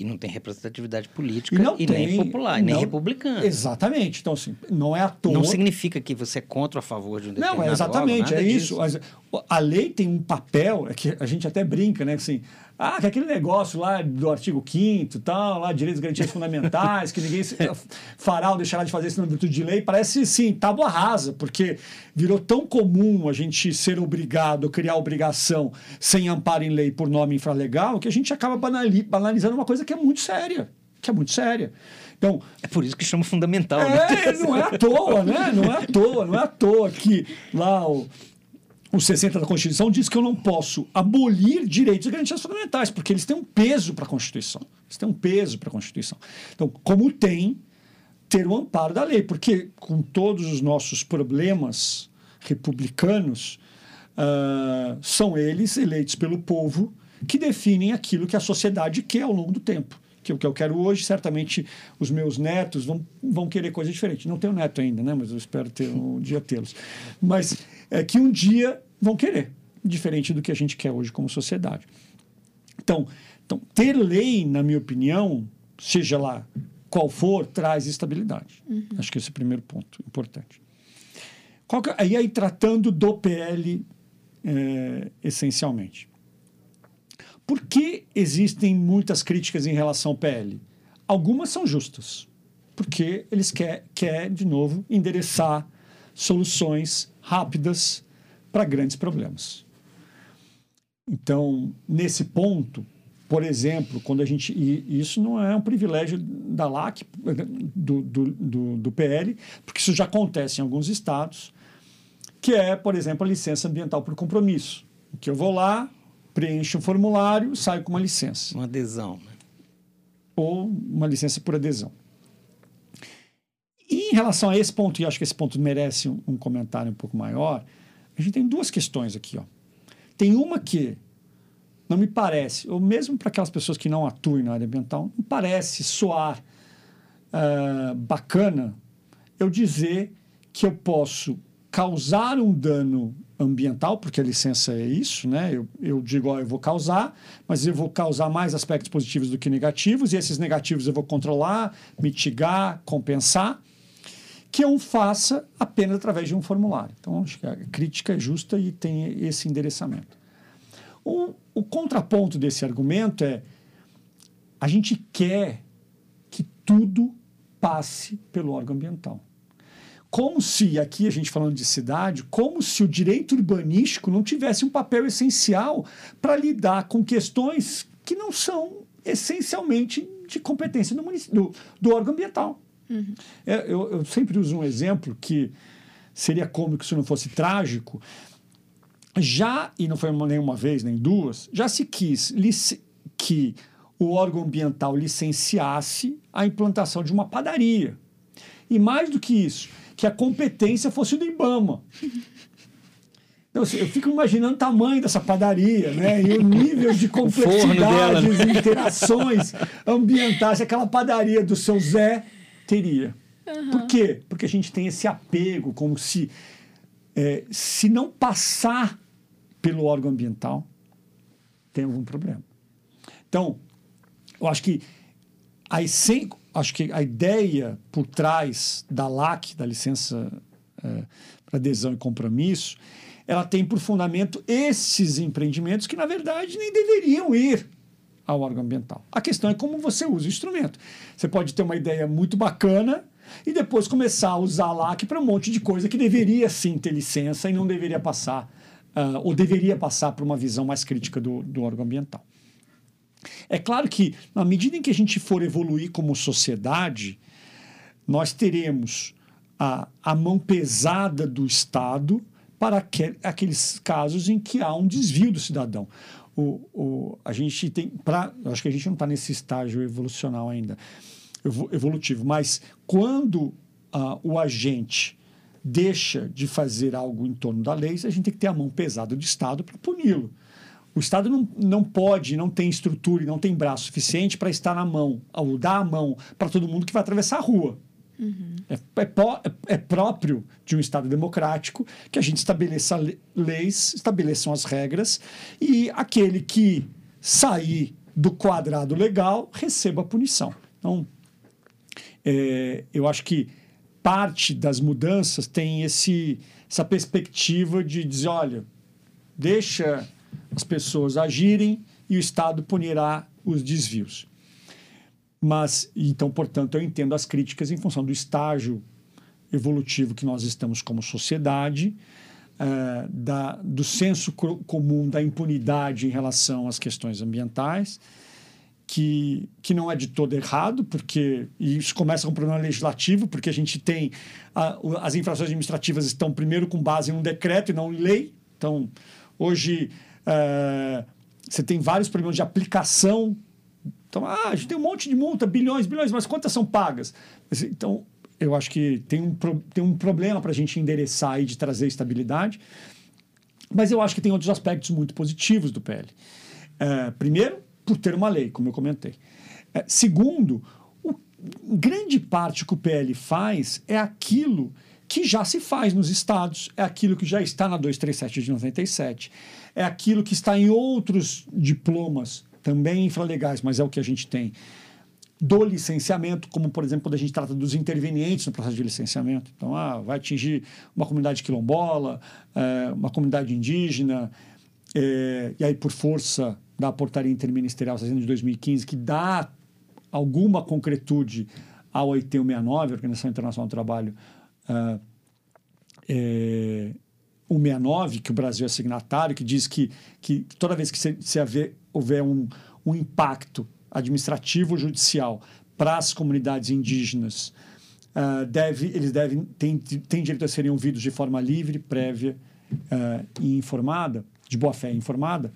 E não tem representatividade política E e tem, nem popular, e nem republicana. Exatamente. Então, assim, não é à toa. Não significa que você é contra ou a favor de um determinado Não, é exatamente, órgão, é isso. disso. A lei tem um papel, é que a gente até brinca, né? Assim, ah, que aquele negócio lá do artigo 5 tal, lá, direitos e garantias fundamentais, que ninguém fará ou deixará de fazer isso na virtude de lei, parece, sim, tábua rasa, porque virou tão comum a gente ser obrigado criar obrigação sem amparo em lei por nome infralegal, que a gente acaba banalizando uma coisa que é muito séria, que é muito séria. Então, é por isso que chama fundamental. É, né? não é à toa, né? Não é à toa, não é à toa que lá o o 60 da Constituição diz que eu não posso abolir direitos e garantias fundamentais, porque eles têm um peso para a Constituição. Eles têm um peso para a Constituição. Então, como tem ter o amparo da lei, porque com todos os nossos problemas republicanos, uh, são eles eleitos pelo povo que definem aquilo que a sociedade quer ao longo do tempo. Que o que eu quero hoje, certamente os meus netos vão, vão querer coisa diferente. Não tenho neto ainda, né? mas eu espero ter um dia tê-los. Mas é, que um dia vão querer, diferente do que a gente quer hoje como sociedade. Então, então ter lei, na minha opinião, seja lá qual for, traz estabilidade. Uhum. Acho que esse é o primeiro ponto importante. Que, aí, aí, tratando do PL é, essencialmente. Por que existem muitas críticas em relação ao PL? Algumas são justas, porque eles querem, quer, de novo, endereçar soluções rápidas para grandes problemas. Então, nesse ponto, por exemplo, quando a gente. E isso não é um privilégio da LAC, do, do, do, do PL, porque isso já acontece em alguns estados, que é, por exemplo, a licença ambiental por compromisso. Que eu vou lá, preencho um formulário, saio com uma licença. Uma adesão. Né? Ou uma licença por adesão. Em relação a esse ponto, e acho que esse ponto merece um, um comentário um pouco maior, a gente tem duas questões aqui. Ó. Tem uma que não me parece, ou mesmo para aquelas pessoas que não atuem na área ambiental, não parece soar uh, bacana eu dizer que eu posso causar um dano ambiental, porque a licença é isso, né? Eu, eu digo, ó, eu vou causar, mas eu vou causar mais aspectos positivos do que negativos, e esses negativos eu vou controlar, mitigar, compensar, que eu faça apenas através de um formulário. Então, acho que a crítica é justa e tem esse endereçamento. O, o contraponto desse argumento é a gente quer que tudo passe pelo órgão ambiental como se, aqui a gente falando de cidade, como se o direito urbanístico não tivesse um papel essencial para lidar com questões que não são essencialmente de competência do, do, do órgão ambiental. Uhum. É, eu, eu, sempre uso um exemplo que seria cômico se não fosse trágico. Já, e não foi nenhuma vez nem duas, já se quis que o órgão ambiental licenciasse a implantação de uma padaria. E mais do que isso, que a competência fosse do IBAMA. Então, assim, eu fico imaginando o tamanho dessa padaria, né? E o nível de complexidades e interações ambientais que aquela padaria do seu Zé teria. Uhum. Por quê? Porque a gente tem esse apego, como se, é, se não passar pelo órgão ambiental, tem algum problema. Então, eu acho que a, acho que a ideia por trás da LAC, da licença é, para adesão e compromisso, ela tem por fundamento esses empreendimentos que, na verdade, nem deveriam ir ao órgão ambiental. A questão é como você usa o instrumento. Você pode ter uma ideia muito bacana e depois começar a usar LAC para um monte de coisa que deveria sim ter licença e não deveria passar, uh, ou deveria passar por uma visão mais crítica do, do órgão ambiental. É claro que, na medida em que a gente for evoluir como sociedade, nós teremos a, a mão pesada do Estado para aquel, aqueles casos em que há um desvio do cidadão. O, o, a gente tem. Pra, acho que a gente não está nesse estágio evolucional ainda, evolutivo, mas quando uh, o agente deixa de fazer algo em torno da lei, a gente tem que ter a mão pesada do Estado para puni-lo. O Estado não, não pode, não tem estrutura e não tem braço suficiente para estar na mão, ou dar a mão para todo mundo que vai atravessar a rua. Uhum. É, é, é, próprio de um Estado democrático que a gente estabeleça leis, estabeleçam as regras e aquele que sair do quadrado legal receba a punição. Então, é, eu acho que parte das mudanças tem esse, essa perspectiva de dizer, olha, deixa as pessoas agirem e o Estado punirá os desvios. Mas, então, portanto, eu entendo as críticas em função do estágio evolutivo que nós estamos como sociedade, uh, da, do senso comum da impunidade em relação às questões ambientais, que, que não é de todo errado, porque isso começa com um problema legislativo, porque a gente tem a, as infrações administrativas estão primeiro com base em um decreto e não em lei. Então, hoje uh, você tem vários problemas de aplicação. Então, ah, a gente tem um monte de multa, bilhões, bilhões, mas quantas são pagas? Então, eu acho que tem um, tem um problema para a gente endereçar e de trazer estabilidade. Mas eu acho que tem outros aspectos muito positivos do PL. Uh, primeiro, por ter uma lei, como eu comentei. É, segundo, o, grande parte que o PL faz é aquilo que já se faz nos estados, é aquilo que já está na 237 de 97, é aquilo que está em outros diplomas, também infralegais, mas é o que a gente tem, do licenciamento, como, por exemplo, quando a gente trata dos intervenientes no processo de licenciamento. Então, ah, vai atingir uma comunidade quilombola, é, uma comunidade indígena, é, e aí, por força da portaria interministerial 600 de 2015, que dá alguma concretude ao OIT 169, Organização Internacional do Trabalho, uh, é, 169, que o Brasil é signatário, que diz que, que toda vez que se, se haver, houver um, um impacto administrativo judicial para as comunidades indígenas, uh, deve, eles devem têm, têm direito a serem ouvidos de forma livre, prévia uh, e informada, de boa fé informada,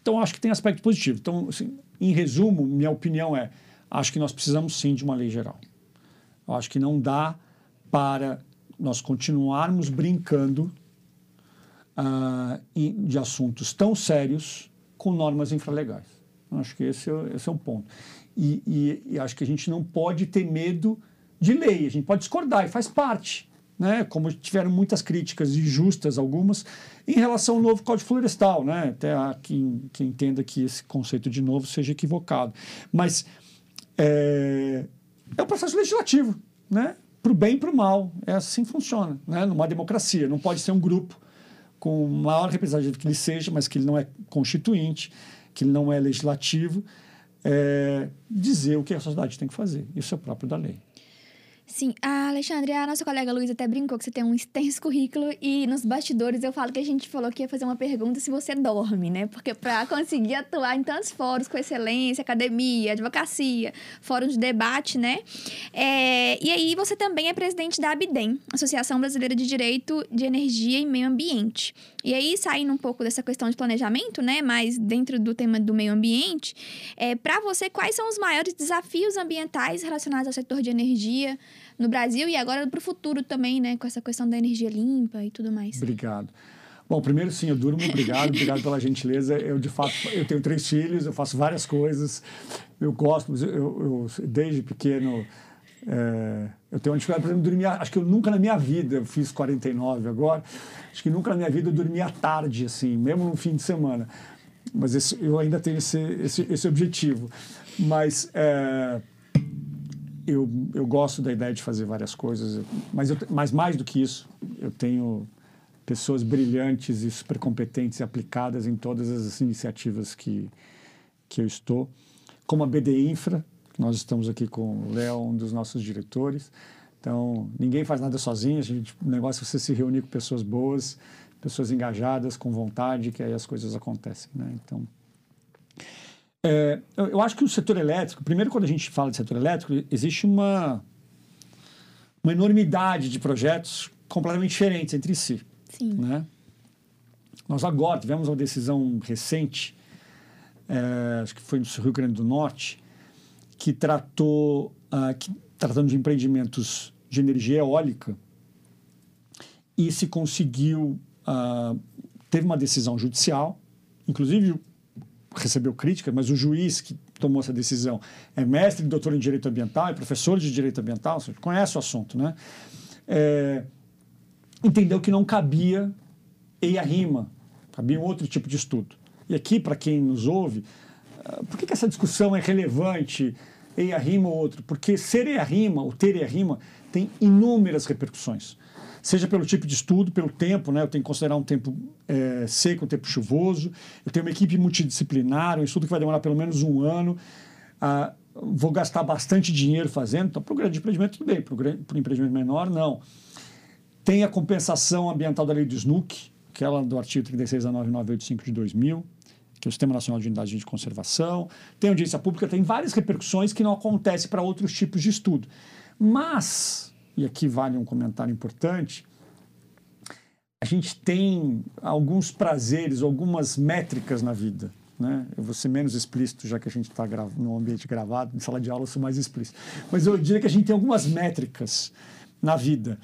então, acho que tem aspecto positivo. Então, assim, em resumo, minha opinião é: acho que nós precisamos sim de uma lei geral. Eu acho que não dá para nós continuarmos brincando uh, de assuntos tão sérios com normas infralegais. Eu acho que esse é, esse é o ponto. E, e, e acho que a gente não pode ter medo de lei, a gente pode discordar e faz parte né, como tiveram muitas críticas injustas, algumas, em relação ao novo Código Florestal. Né? Até há quem, quem entenda que esse conceito de novo seja equivocado. Mas é, é um processo legislativo, né? para o bem e para o mal. É assim que funciona, né? numa democracia. Não pode ser um grupo com maior representatividade que ele seja, mas que ele não é constituinte, que ele não é legislativo, é, dizer o que a sociedade tem que fazer. Isso é próprio da lei. Sim, a Alexandre, a nossa colega Luísa até brincou que você tem um extenso currículo e nos bastidores eu falo que a gente falou que ia fazer uma pergunta se você dorme, né? Porque para conseguir atuar em tantos fóruns com excelência, academia, advocacia, fórum de debate, né? É, e aí você também é presidente da ABDEM, Associação Brasileira de Direito de Energia e Meio Ambiente. E aí, saindo um pouco dessa questão de planejamento, né? Mas dentro do tema do meio ambiente, é, para você, quais são os maiores desafios ambientais relacionados ao setor de energia? No Brasil e agora para o futuro também, né? Com essa questão da energia limpa e tudo mais. Obrigado. Bom, primeiro sim, eu durmo, obrigado, obrigado pela gentileza. Eu, de fato, eu tenho três filhos, eu faço várias coisas, eu gosto, eu, eu desde pequeno, é, eu tenho uma dificuldade, por exemplo, dormir, acho que eu nunca na minha vida, eu fiz 49 agora, acho que nunca na minha vida eu dormia tarde, assim, mesmo no fim de semana. Mas esse, eu ainda tenho esse, esse, esse objetivo. Mas... É, eu, eu gosto da ideia de fazer várias coisas, mas, eu, mas mais do que isso, eu tenho pessoas brilhantes e super competentes e aplicadas em todas as iniciativas que, que eu estou, como a BD Infra, nós estamos aqui com o Léo, um dos nossos diretores. Então, ninguém faz nada sozinho, a gente, o negócio é você se reunir com pessoas boas, pessoas engajadas, com vontade, que aí as coisas acontecem. Né? Então, é, eu acho que o setor elétrico, primeiro, quando a gente fala de setor elétrico, existe uma, uma enormidade de projetos completamente diferentes entre si. Sim. Né? Nós agora tivemos uma decisão recente, é, acho que foi no Rio Grande do Norte, que tratou, uh, que, tratando de empreendimentos de energia eólica, e se conseguiu, uh, teve uma decisão judicial, inclusive recebeu crítica, mas o juiz que tomou essa decisão é mestre e doutor em direito ambiental, é professor de direito ambiental, conhece o assunto, né? É, entendeu que não cabia EIA-RIMA, cabia um outro tipo de estudo. E aqui, para quem nos ouve, ah, por que, que essa discussão é relevante, EIA-RIMA ou outro? Porque ser EIA-RIMA, ou ter EIA-RIMA, tem inúmeras repercussões. Seja pelo tipo de estudo, pelo tempo, né? Eu tenho que considerar um tempo é, seco, um tempo chuvoso. Eu tenho uma equipe multidisciplinar, um estudo que vai demorar pelo menos um ano. Ah, vou gastar bastante dinheiro fazendo. Então, para o grande empreendimento, tudo bem. Para o empreendimento menor, não. Tem a compensação ambiental da lei do SNUC, aquela do artigo 36 da 9985 de 2000, que é o Sistema Nacional de Unidades de Conservação. Tem audiência pública, tem várias repercussões que não acontecem para outros tipos de estudo. Mas, e aqui vale um comentário importante, a gente tem alguns prazeres, algumas métricas na vida. Né? Eu vou ser menos explícito, já que a gente está no ambiente gravado, em sala de aula eu sou mais explícito. Mas eu diria que a gente tem algumas métricas na vida.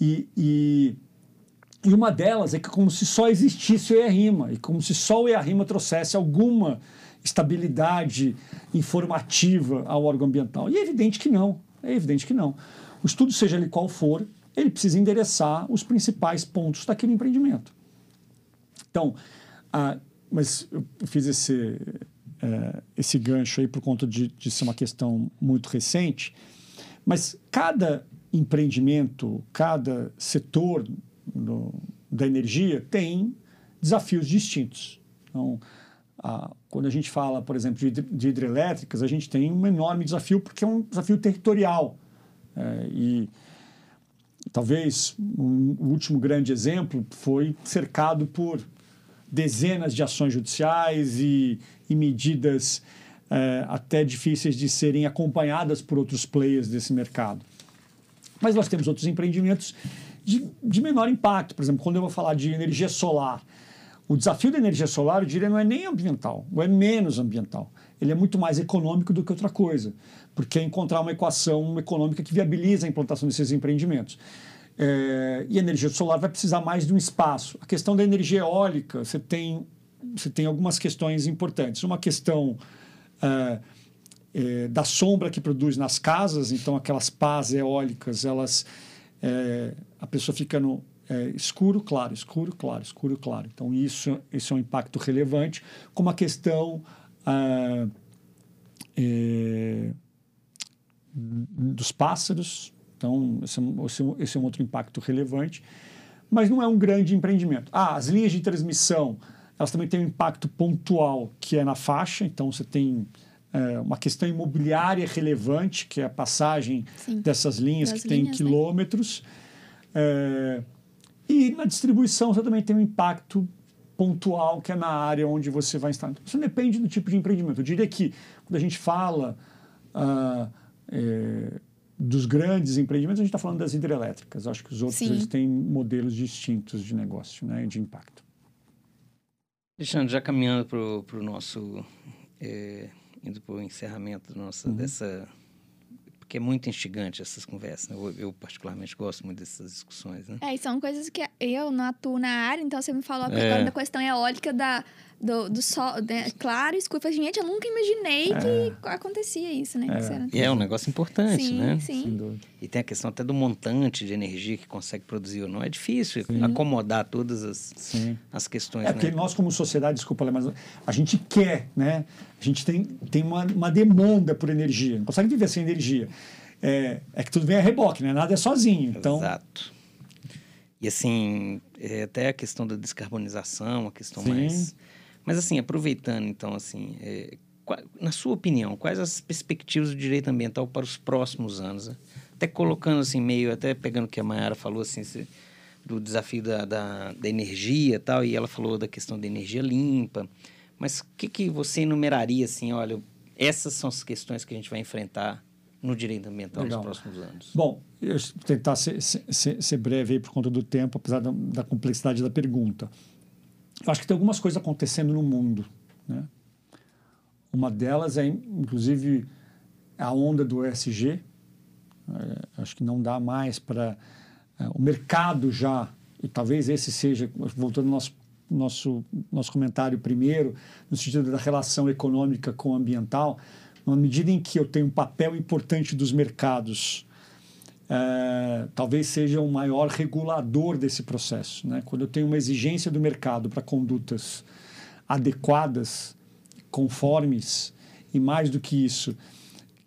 E, e, e uma delas é que como se só existisse o ERIMA, e como se só o ERIMA trouxesse alguma estabilidade informativa ao órgão ambiental. E é evidente que não. É evidente que não. O estudo, seja ele qual for, ele precisa endereçar os principais pontos daquele empreendimento. Então, mas eu fiz esse, é, esse gancho aí por conta de, de ser uma questão muito recente, mas cada empreendimento, cada setor da energia tem desafios distintos. Então, quando a gente fala, por exemplo, de, de, hidrelétricas, a gente tem um enorme desafio porque é um desafio territorial. É, e talvez um, o último grande exemplo foi cercado por dezenas de ações judiciais e, e medidas é, até difíceis de serem acompanhadas por outros players desse mercado. Mas nós temos outros empreendimentos de, de menor impacto. Por exemplo, quando eu vou falar de energia solar, o desafio da energia solar, eu diria, não é nem ambiental, ou é menos ambiental. Ele é muito mais econômico do que outra coisa, porque é encontrar uma equação econômica que viabiliza a implantação desses empreendimentos. É, e a energia solar vai precisar mais de um espaço. A questão da energia eólica, você tem, você tem algumas questões importantes. Uma questão é, é, da sombra que produz nas casas, então aquelas pás eólicas, elas é, a pessoa fica no é, escuro, claro, escuro, claro, escuro, claro. Então isso, isso é um impacto relevante, como a questão ah, é, dos pássaros, então, esse, é esse é um outro impacto relevante, mas não é um grande empreendimento. Ah, as linhas de transmissão, elas também têm um impacto pontual, que é na faixa, então você tem é, uma questão imobiliária relevante, que é a passagem Sim, dessas linhas que tem né? quilômetros. Né? É, e na distribuição você também tem um impacto pontual, que é na área onde você vai estar. Então, isso depende do tipo de empreendimento. Eu diria que quando a gente fala ah, é, dos grandes empreendimentos, a gente está falando das hidrelétricas. Acho que os outros eles têm modelos distintos de negócio, né, de impacto. Alexandre, já caminhando para o nosso. É, indo para o encerramento nossa, uhum. dessa. Porque é muito instigante essas conversas. Né? Eu, eu, particularmente, gosto muito dessas discussões. Né? É, e são coisas que eu não atuo na área, então você me falou é. agora da questão eólica da do, do sol, né? claro, escuro. Falei, gente, eu nunca imaginei é. que acontecia isso, né? É. E é um negócio importante, sim, né? Sim, E tem a questão até do montante de energia que consegue produzir ou não. É difícil sim. acomodar todas as, sim. as questões. É, né? porque nós, como sociedade, desculpa, mas a gente quer, né? A gente tem, tem uma, uma demanda por energia. Não consegue viver sem energia. É, é que tudo vem a reboque, né? Nada é sozinho. Então... Exato. E assim, é, até a questão da descarbonização, a questão mais mas assim, aproveitando então, assim, é, na sua opinião, quais as perspectivas do direito ambiental para os próximos anos? Né? Até colocando assim, meio, até pegando o que a Mayara falou, assim, se, do desafio da, da, da, energia e tal, e ela falou da questão da energia limpa. Mas o que, que você enumeraria, assim, olha, essas são as questões que a gente vai enfrentar no direito ambiental Legal. nos próximos anos? Bom, eu vou tentar ser, ser, ser breve aí por conta do tempo, apesar da, da complexidade da pergunta eu acho que tem algumas coisas acontecendo no mundo. Né? Uma delas é, inclusive, a onda do ESG. É, acho que não dá mais para. É, o mercado já, e talvez esse seja, voltando ao nosso, nosso, nosso comentário primeiro, no sentido da relação econômica com ambiental, na medida em que eu tenho um papel importante dos mercados é, talvez seja o maior regulador desse processo. Né? Quando eu tenho uma exigência do mercado para condutas adequadas, conformes, e mais do que isso,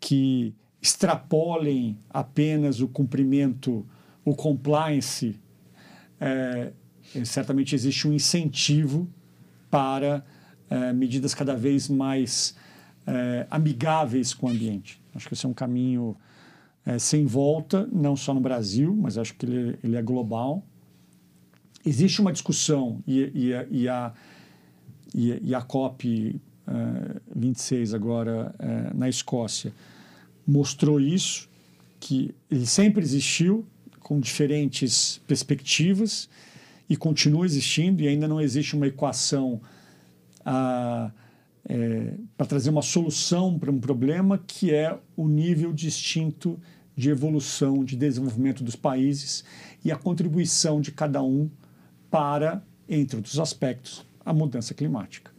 que extrapolem apenas o cumprimento o compliance, é, certamente existe um incentivo para é, medidas cada vez mais amigáveis com o ambiente. Acho que esse é um caminho é, sem volta, não só no Brasil, mas acho que ele, ele é global. Existe uma discussão, e, e, a, e, a, e a COP uh, 26 agora uh, na Escócia mostrou isso, que ele sempre existiu, com diferentes perspectivas, e continua existindo, e ainda não existe uma equação uh, é, para trazer uma solução para um problema que é o nível distinto de evolução, de desenvolvimento dos países e a contribuição de cada um para, entre outros aspectos, a mudança climática.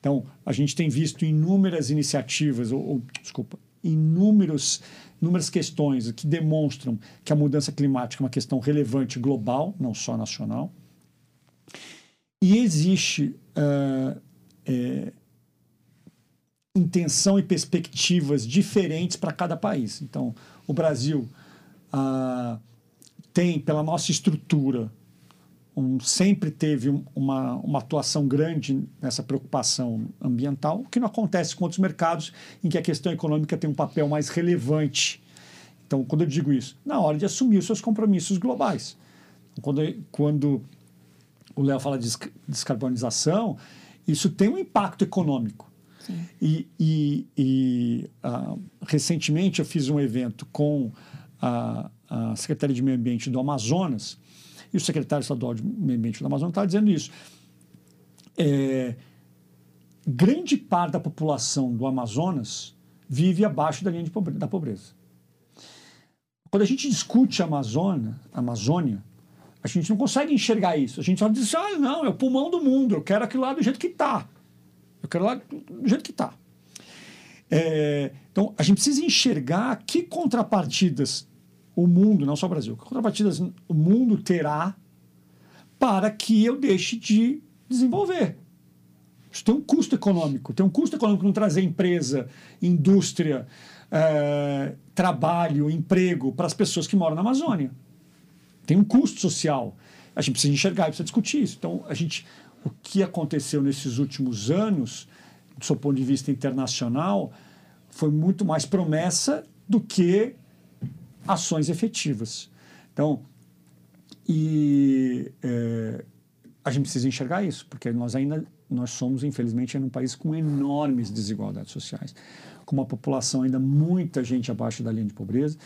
Então, a gente tem visto inúmeras iniciativas, ou, ou desculpa, inúmeros, inúmeras questões que demonstram que a mudança climática é uma questão relevante global, não só nacional. E existe uh, é, intenção e perspectivas diferentes para cada país. Então, o Brasil ah, tem, pela nossa estrutura, um, sempre teve uma, uma atuação grande nessa preocupação ambiental, o que não acontece com outros mercados em que a questão econômica tem um papel mais relevante. Então, quando eu digo isso, na hora de assumir os seus compromissos globais. Quando, quando o Léo fala de descarbonização, isso tem um impacto econômico. E, e, e uh, recentemente eu fiz um evento com a, a Secretaria de Meio Ambiente do Amazonas, e o secretário estadual de Meio Ambiente do Amazonas está dizendo isso. É, grande parte da população do Amazonas vive abaixo da linha pobreza, da pobreza. Quando a gente discute a Amazônia, a Amazônia, a gente não consegue enxergar isso. A gente só diz, ah, não, é o pulmão do mundo, eu quero aquilo lá do jeito que está. Eu quero lá do jeito que está. É, então, a gente precisa enxergar que contrapartidas o mundo, não só o Brasil, que contrapartidas o mundo terá para que eu deixe de desenvolver. Isso tem um custo econômico. Tem um custo econômico não trazer empresa, indústria, é, trabalho, emprego para as pessoas que moram na Amazônia. Tem um custo social. A gente precisa enxergar, precisa discutir isso. Então, a gente o que aconteceu nesses últimos anos, do seu ponto de vista internacional, foi muito mais promessa do que ações efetivas. Então, e é, a gente precisa enxergar isso, porque nós ainda nós somos, infelizmente, um país com enormes desigualdades sociais, com uma população ainda muita gente abaixo da linha de pobreza.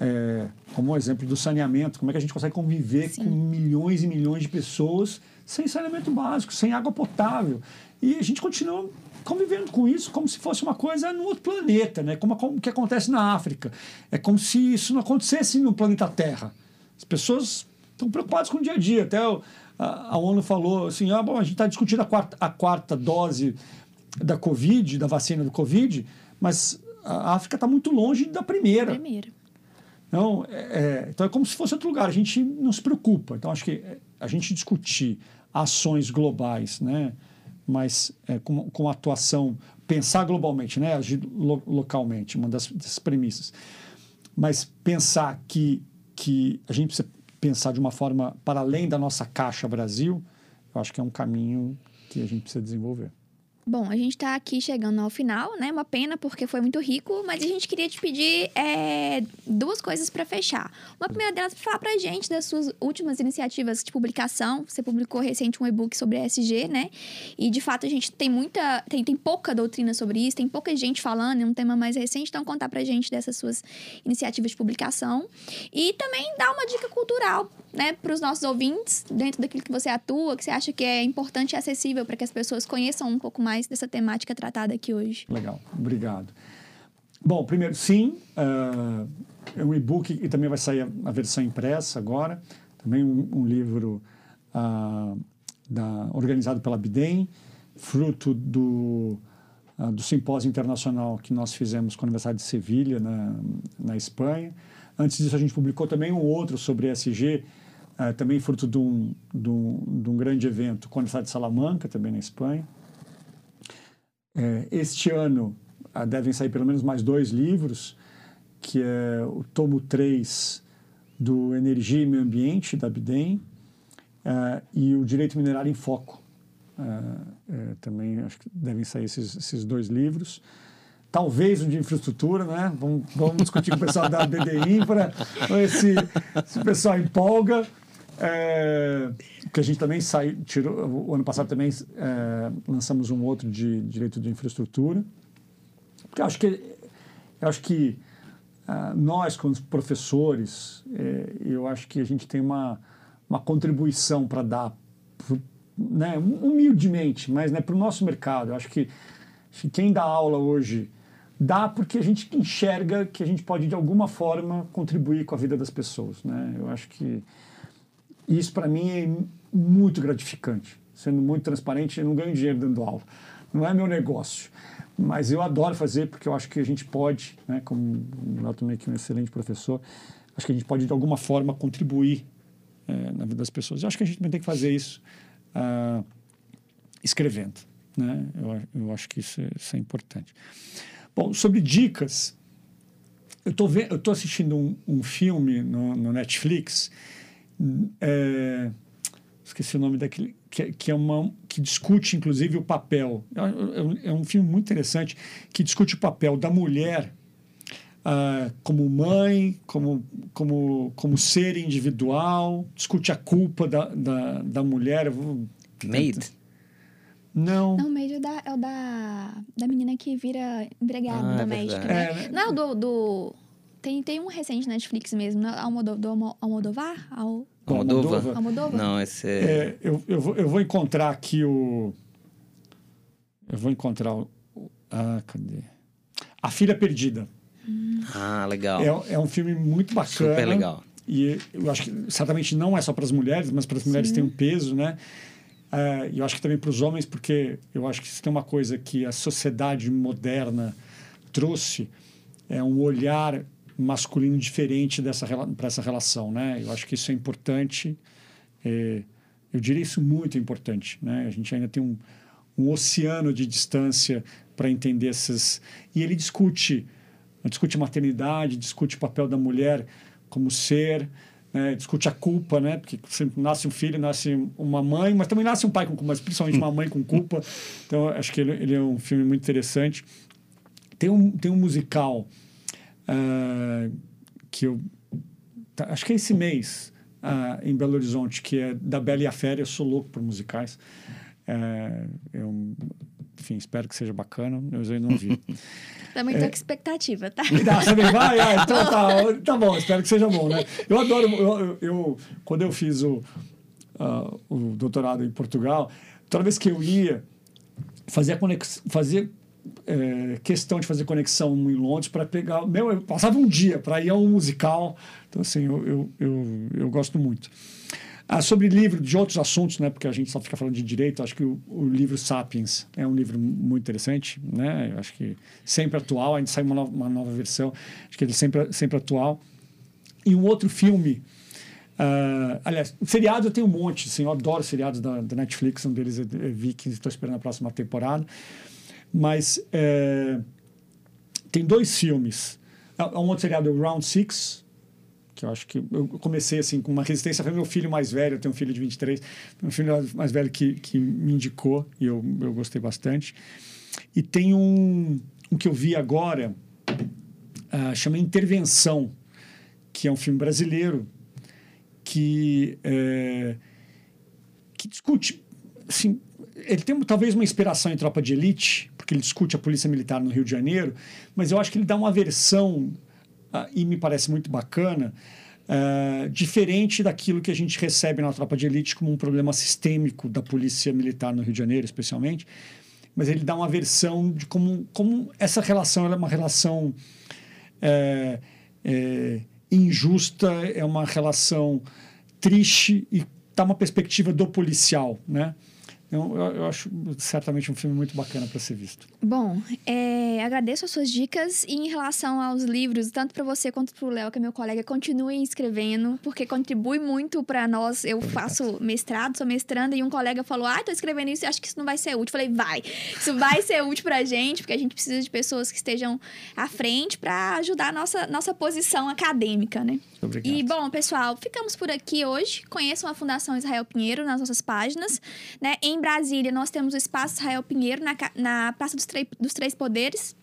É, como o exemplo do saneamento, como é que a gente consegue conviver Sim. com milhões e milhões de pessoas sem saneamento básico, sem água potável. E a gente continua convivendo com isso como se fosse uma coisa no outro planeta, né? como o que acontece na África. É como se isso não acontecesse no planeta Terra. As pessoas estão preocupadas com o dia a dia. Até a, a ONU falou assim: ah, bom, a gente está discutindo a quarta, a quarta dose da Covid, da vacina do Covid, mas a África está muito longe da primeira. Primeira. Então é, é, então é como se fosse outro lugar. A gente não se preocupa. Então acho que a gente discutir ações globais, né? mas é, com, com atuação, pensar globalmente, né? agir lo, localmente, uma das, das premissas. Mas pensar que, que a gente precisa pensar de uma forma para além da nossa caixa Brasil, eu acho que é um caminho que a gente precisa desenvolver. Bom, a gente está aqui chegando ao final, né? Uma pena porque foi muito rico, mas a gente queria te pedir é, duas coisas para fechar. Uma primeira delas, falar para a gente das suas últimas iniciativas de publicação. Você publicou recente um e-book sobre ESG, né? E de fato a gente tem muita, tem, tem pouca doutrina sobre isso, tem pouca gente falando, é um tema mais recente, então contar para a gente dessas suas iniciativas de publicação. E também dar uma dica cultural, né, para os nossos ouvintes, dentro daquilo que você atua, que você acha que é importante e acessível para que as pessoas conheçam um pouco mais dessa temática tratada aqui hoje. Legal, obrigado. Bom, primeiro, sim, uh, é um e-book e também vai sair a, a, versão impressa agora, também um, um livro uh, da, organizado pela Bidem, fruto do, uh, do simpósio internacional que nós fizemos com a Universidade de Sevilha, na, na Espanha. Antes disso, a gente publicou também um outro sobre ESG, uh, também fruto de um, de, um, de um grande evento com a Universidade de Salamanca, também na Espanha. É, este ano devem sair pelo menos mais dois livros, que é o tomo 3 do Energia e Meio Ambiente, da Bidem, uh, e o Direito Minerário em Foco. Uh, também acho que devem sair esses, esses dois livros talvez um de infraestrutura, né? Vamos, vamos discutir com o pessoal da BDI para ver se, se o pessoal empolga. É, que a gente também saiu, tirou, o ano passado também é, lançamos um outro de direito de infraestrutura. Porque eu acho que, eu acho que uh, nós, como professores, é, eu acho que a gente tem uma, uma contribuição para dar, né, humildemente, mas né, para o nosso mercado. Eu acho que quem dá aula hoje dá porque a gente enxerga que a gente pode de alguma forma contribuir com a vida das pessoas, né? Eu acho que isso para mim é muito gratificante. Sendo muito transparente, eu não ganho dinheiro dando aula. Não é meu negócio. Mas eu adoro fazer porque eu acho que a gente pode, né, como o Léo também que é um excelente professor, acho que a gente pode de alguma forma contribuir é, na vida das pessoas. Eu acho que a gente também tem que fazer isso uh, escrevendo. Né? Eu, eu acho que isso é, isso é importante. Bom, sobre dicas, eu tô vendo, eu tô assistindo um, um filme no, no Netflix, é, esqueci o nome daquele, que, que, é uma que discute inclusive o papel. É, é, é um filme muito interessante que discute o papel da mulher Uh, como mãe, como, como, como ser individual, discute a culpa da, da, da mulher. Maid? Não. Não, o Maid é, da, é o da, da menina que vira empregada ah, é doméstica, é né? É, Não é o do, do... Tem, tem um recente na Netflix mesmo, né? Almodo, do Almodovar? Al... Almodova? Almodova? Não, esse é... é... eu, eu, vou, eu vou encontrar aqui o... Eu vou encontrar o... Ah, cadê? A Filha Perdida. Hum. Ah, legal. É, é um filme muito bacana. Super legal. E eu acho que certamente não é só para as mulheres, mas para as mulheres tem um peso, né? E eu acho que também para os homens, porque eu acho que se tem uma coisa que a sociedade moderna trouxe, é um olhar masculino diferente dessa para essa relação, né? Eu acho que isso é importante. É, eu diria isso muito importante, né? A gente ainda tem um, um oceano de distância para entender essas. E ele discute, discute maternidade, discute o papel da mulher como ser, né, discute a culpa, né? Porque sempre nasce um filho, nasce uma mãe, mas também nasce um pai com culpa, mas principalmente uma mãe com culpa. Então, acho que ele, ele é um filme muito interessante. Tem um, tem um musical uh, que eu... Tá, acho que é esse mês, uh, em Belo Horizonte, que é Da Bela e a Fera. Eu sou louco por musicais. Uh, eu, enfim, espero que seja bacana. Eu ainda não vi. Também tô é. com expectativa, tá? Tá, você também vai? Ah, então tá, tá bom, espero que seja bom, né? Eu adoro, eu, eu quando eu fiz o, uh, o doutorado em Portugal, toda vez que eu ia, fazia, conex, fazia é, questão de fazer conexão em Londres para pegar. Meu, eu passava um dia para ir a um musical. Então, assim, eu, eu, eu, eu gosto muito. Ah, sobre livro de outros assuntos, né, porque a gente só fica falando de direito, acho que o, o livro Sapiens é um livro muito interessante, né? Eu acho que sempre atual, ainda sai uma nova, uma nova versão, acho que ele é sempre, sempre atual. E um outro filme, uh, aliás, seriados eu tenho um monte, assim, eu adoro seriados da, da Netflix, um deles é, é Vikings, estou esperando a próxima temporada. Mas é, tem dois filmes. É, um outro seriado é Round Six, que eu acho que eu comecei assim com uma resistência. Foi meu filho mais velho eu tenho um filho de 23 meu filho mais velho que, que me indicou e eu, eu gostei bastante. E tem um, um que eu vi agora uh, chama Intervenção que é um filme brasileiro que é, que discute assim ele tem talvez uma inspiração em Tropa de Elite porque ele discute a polícia militar no Rio de Janeiro mas eu acho que ele dá uma versão uh, e me parece muito bacana, uh, diferente daquilo que a gente recebe na tropa de elite como um problema sistêmico da polícia militar no Rio de Janeiro, especialmente. Mas ele dá uma versão de como, como essa relação é uma relação é, é, injusta, é uma relação triste e dá uma perspectiva do policial, né? Eu, eu, eu, acho certamente um filme muito bacana para ser visto. Bom, é, agradeço as suas dicas e em relação aos livros, tanto para você quanto para o Léo, que é meu colega, continuem escrevendo, porque contribui muito para nós. Eu faço mestrado, sou mestranda, e um colega falou: Ah, tô escrevendo isso e acho que isso não vai ser útil. Eu falei: Vai, isso vai ser útil para a gente, porque a gente precisa de pessoas que estejam à frente para ajudar a nossa, nossa posição acadêmica, né? obrigado. E, bom, pessoal, ficamos por aqui hoje. Conheçam a Fundação Israel Pinheiro nas nossas páginas. Né? Em Brasília, nós temos o Espaço Israel Pinheiro na, na Praça dos, dos Três Poderes.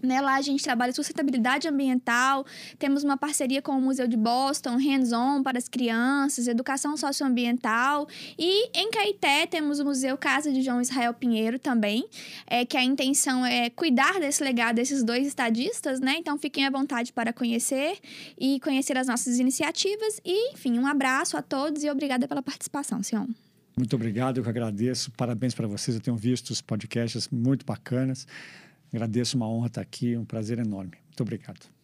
Né, lá a gente trabalha sustentabilidade ambiental, temos uma parceria com o Museu de Boston, hands-on para as crianças, educação socioambiental. E em Caeté temos o Museu Casa de João Israel Pinheiro também, é, que a intenção é cuidar desse legado desses dois estadistas, né? Então fiquem à vontade para conhecer e conhecer as nossas iniciativas. E, enfim, um abraço a todos e obrigada pela participação, Sion. Muito obrigado, eu que agradeço. Parabéns para vocês. Eu tenho visto os podcasts muito bacanas. Agradeço, uma honra estar aqui, um prazer enorme. Muito obrigado.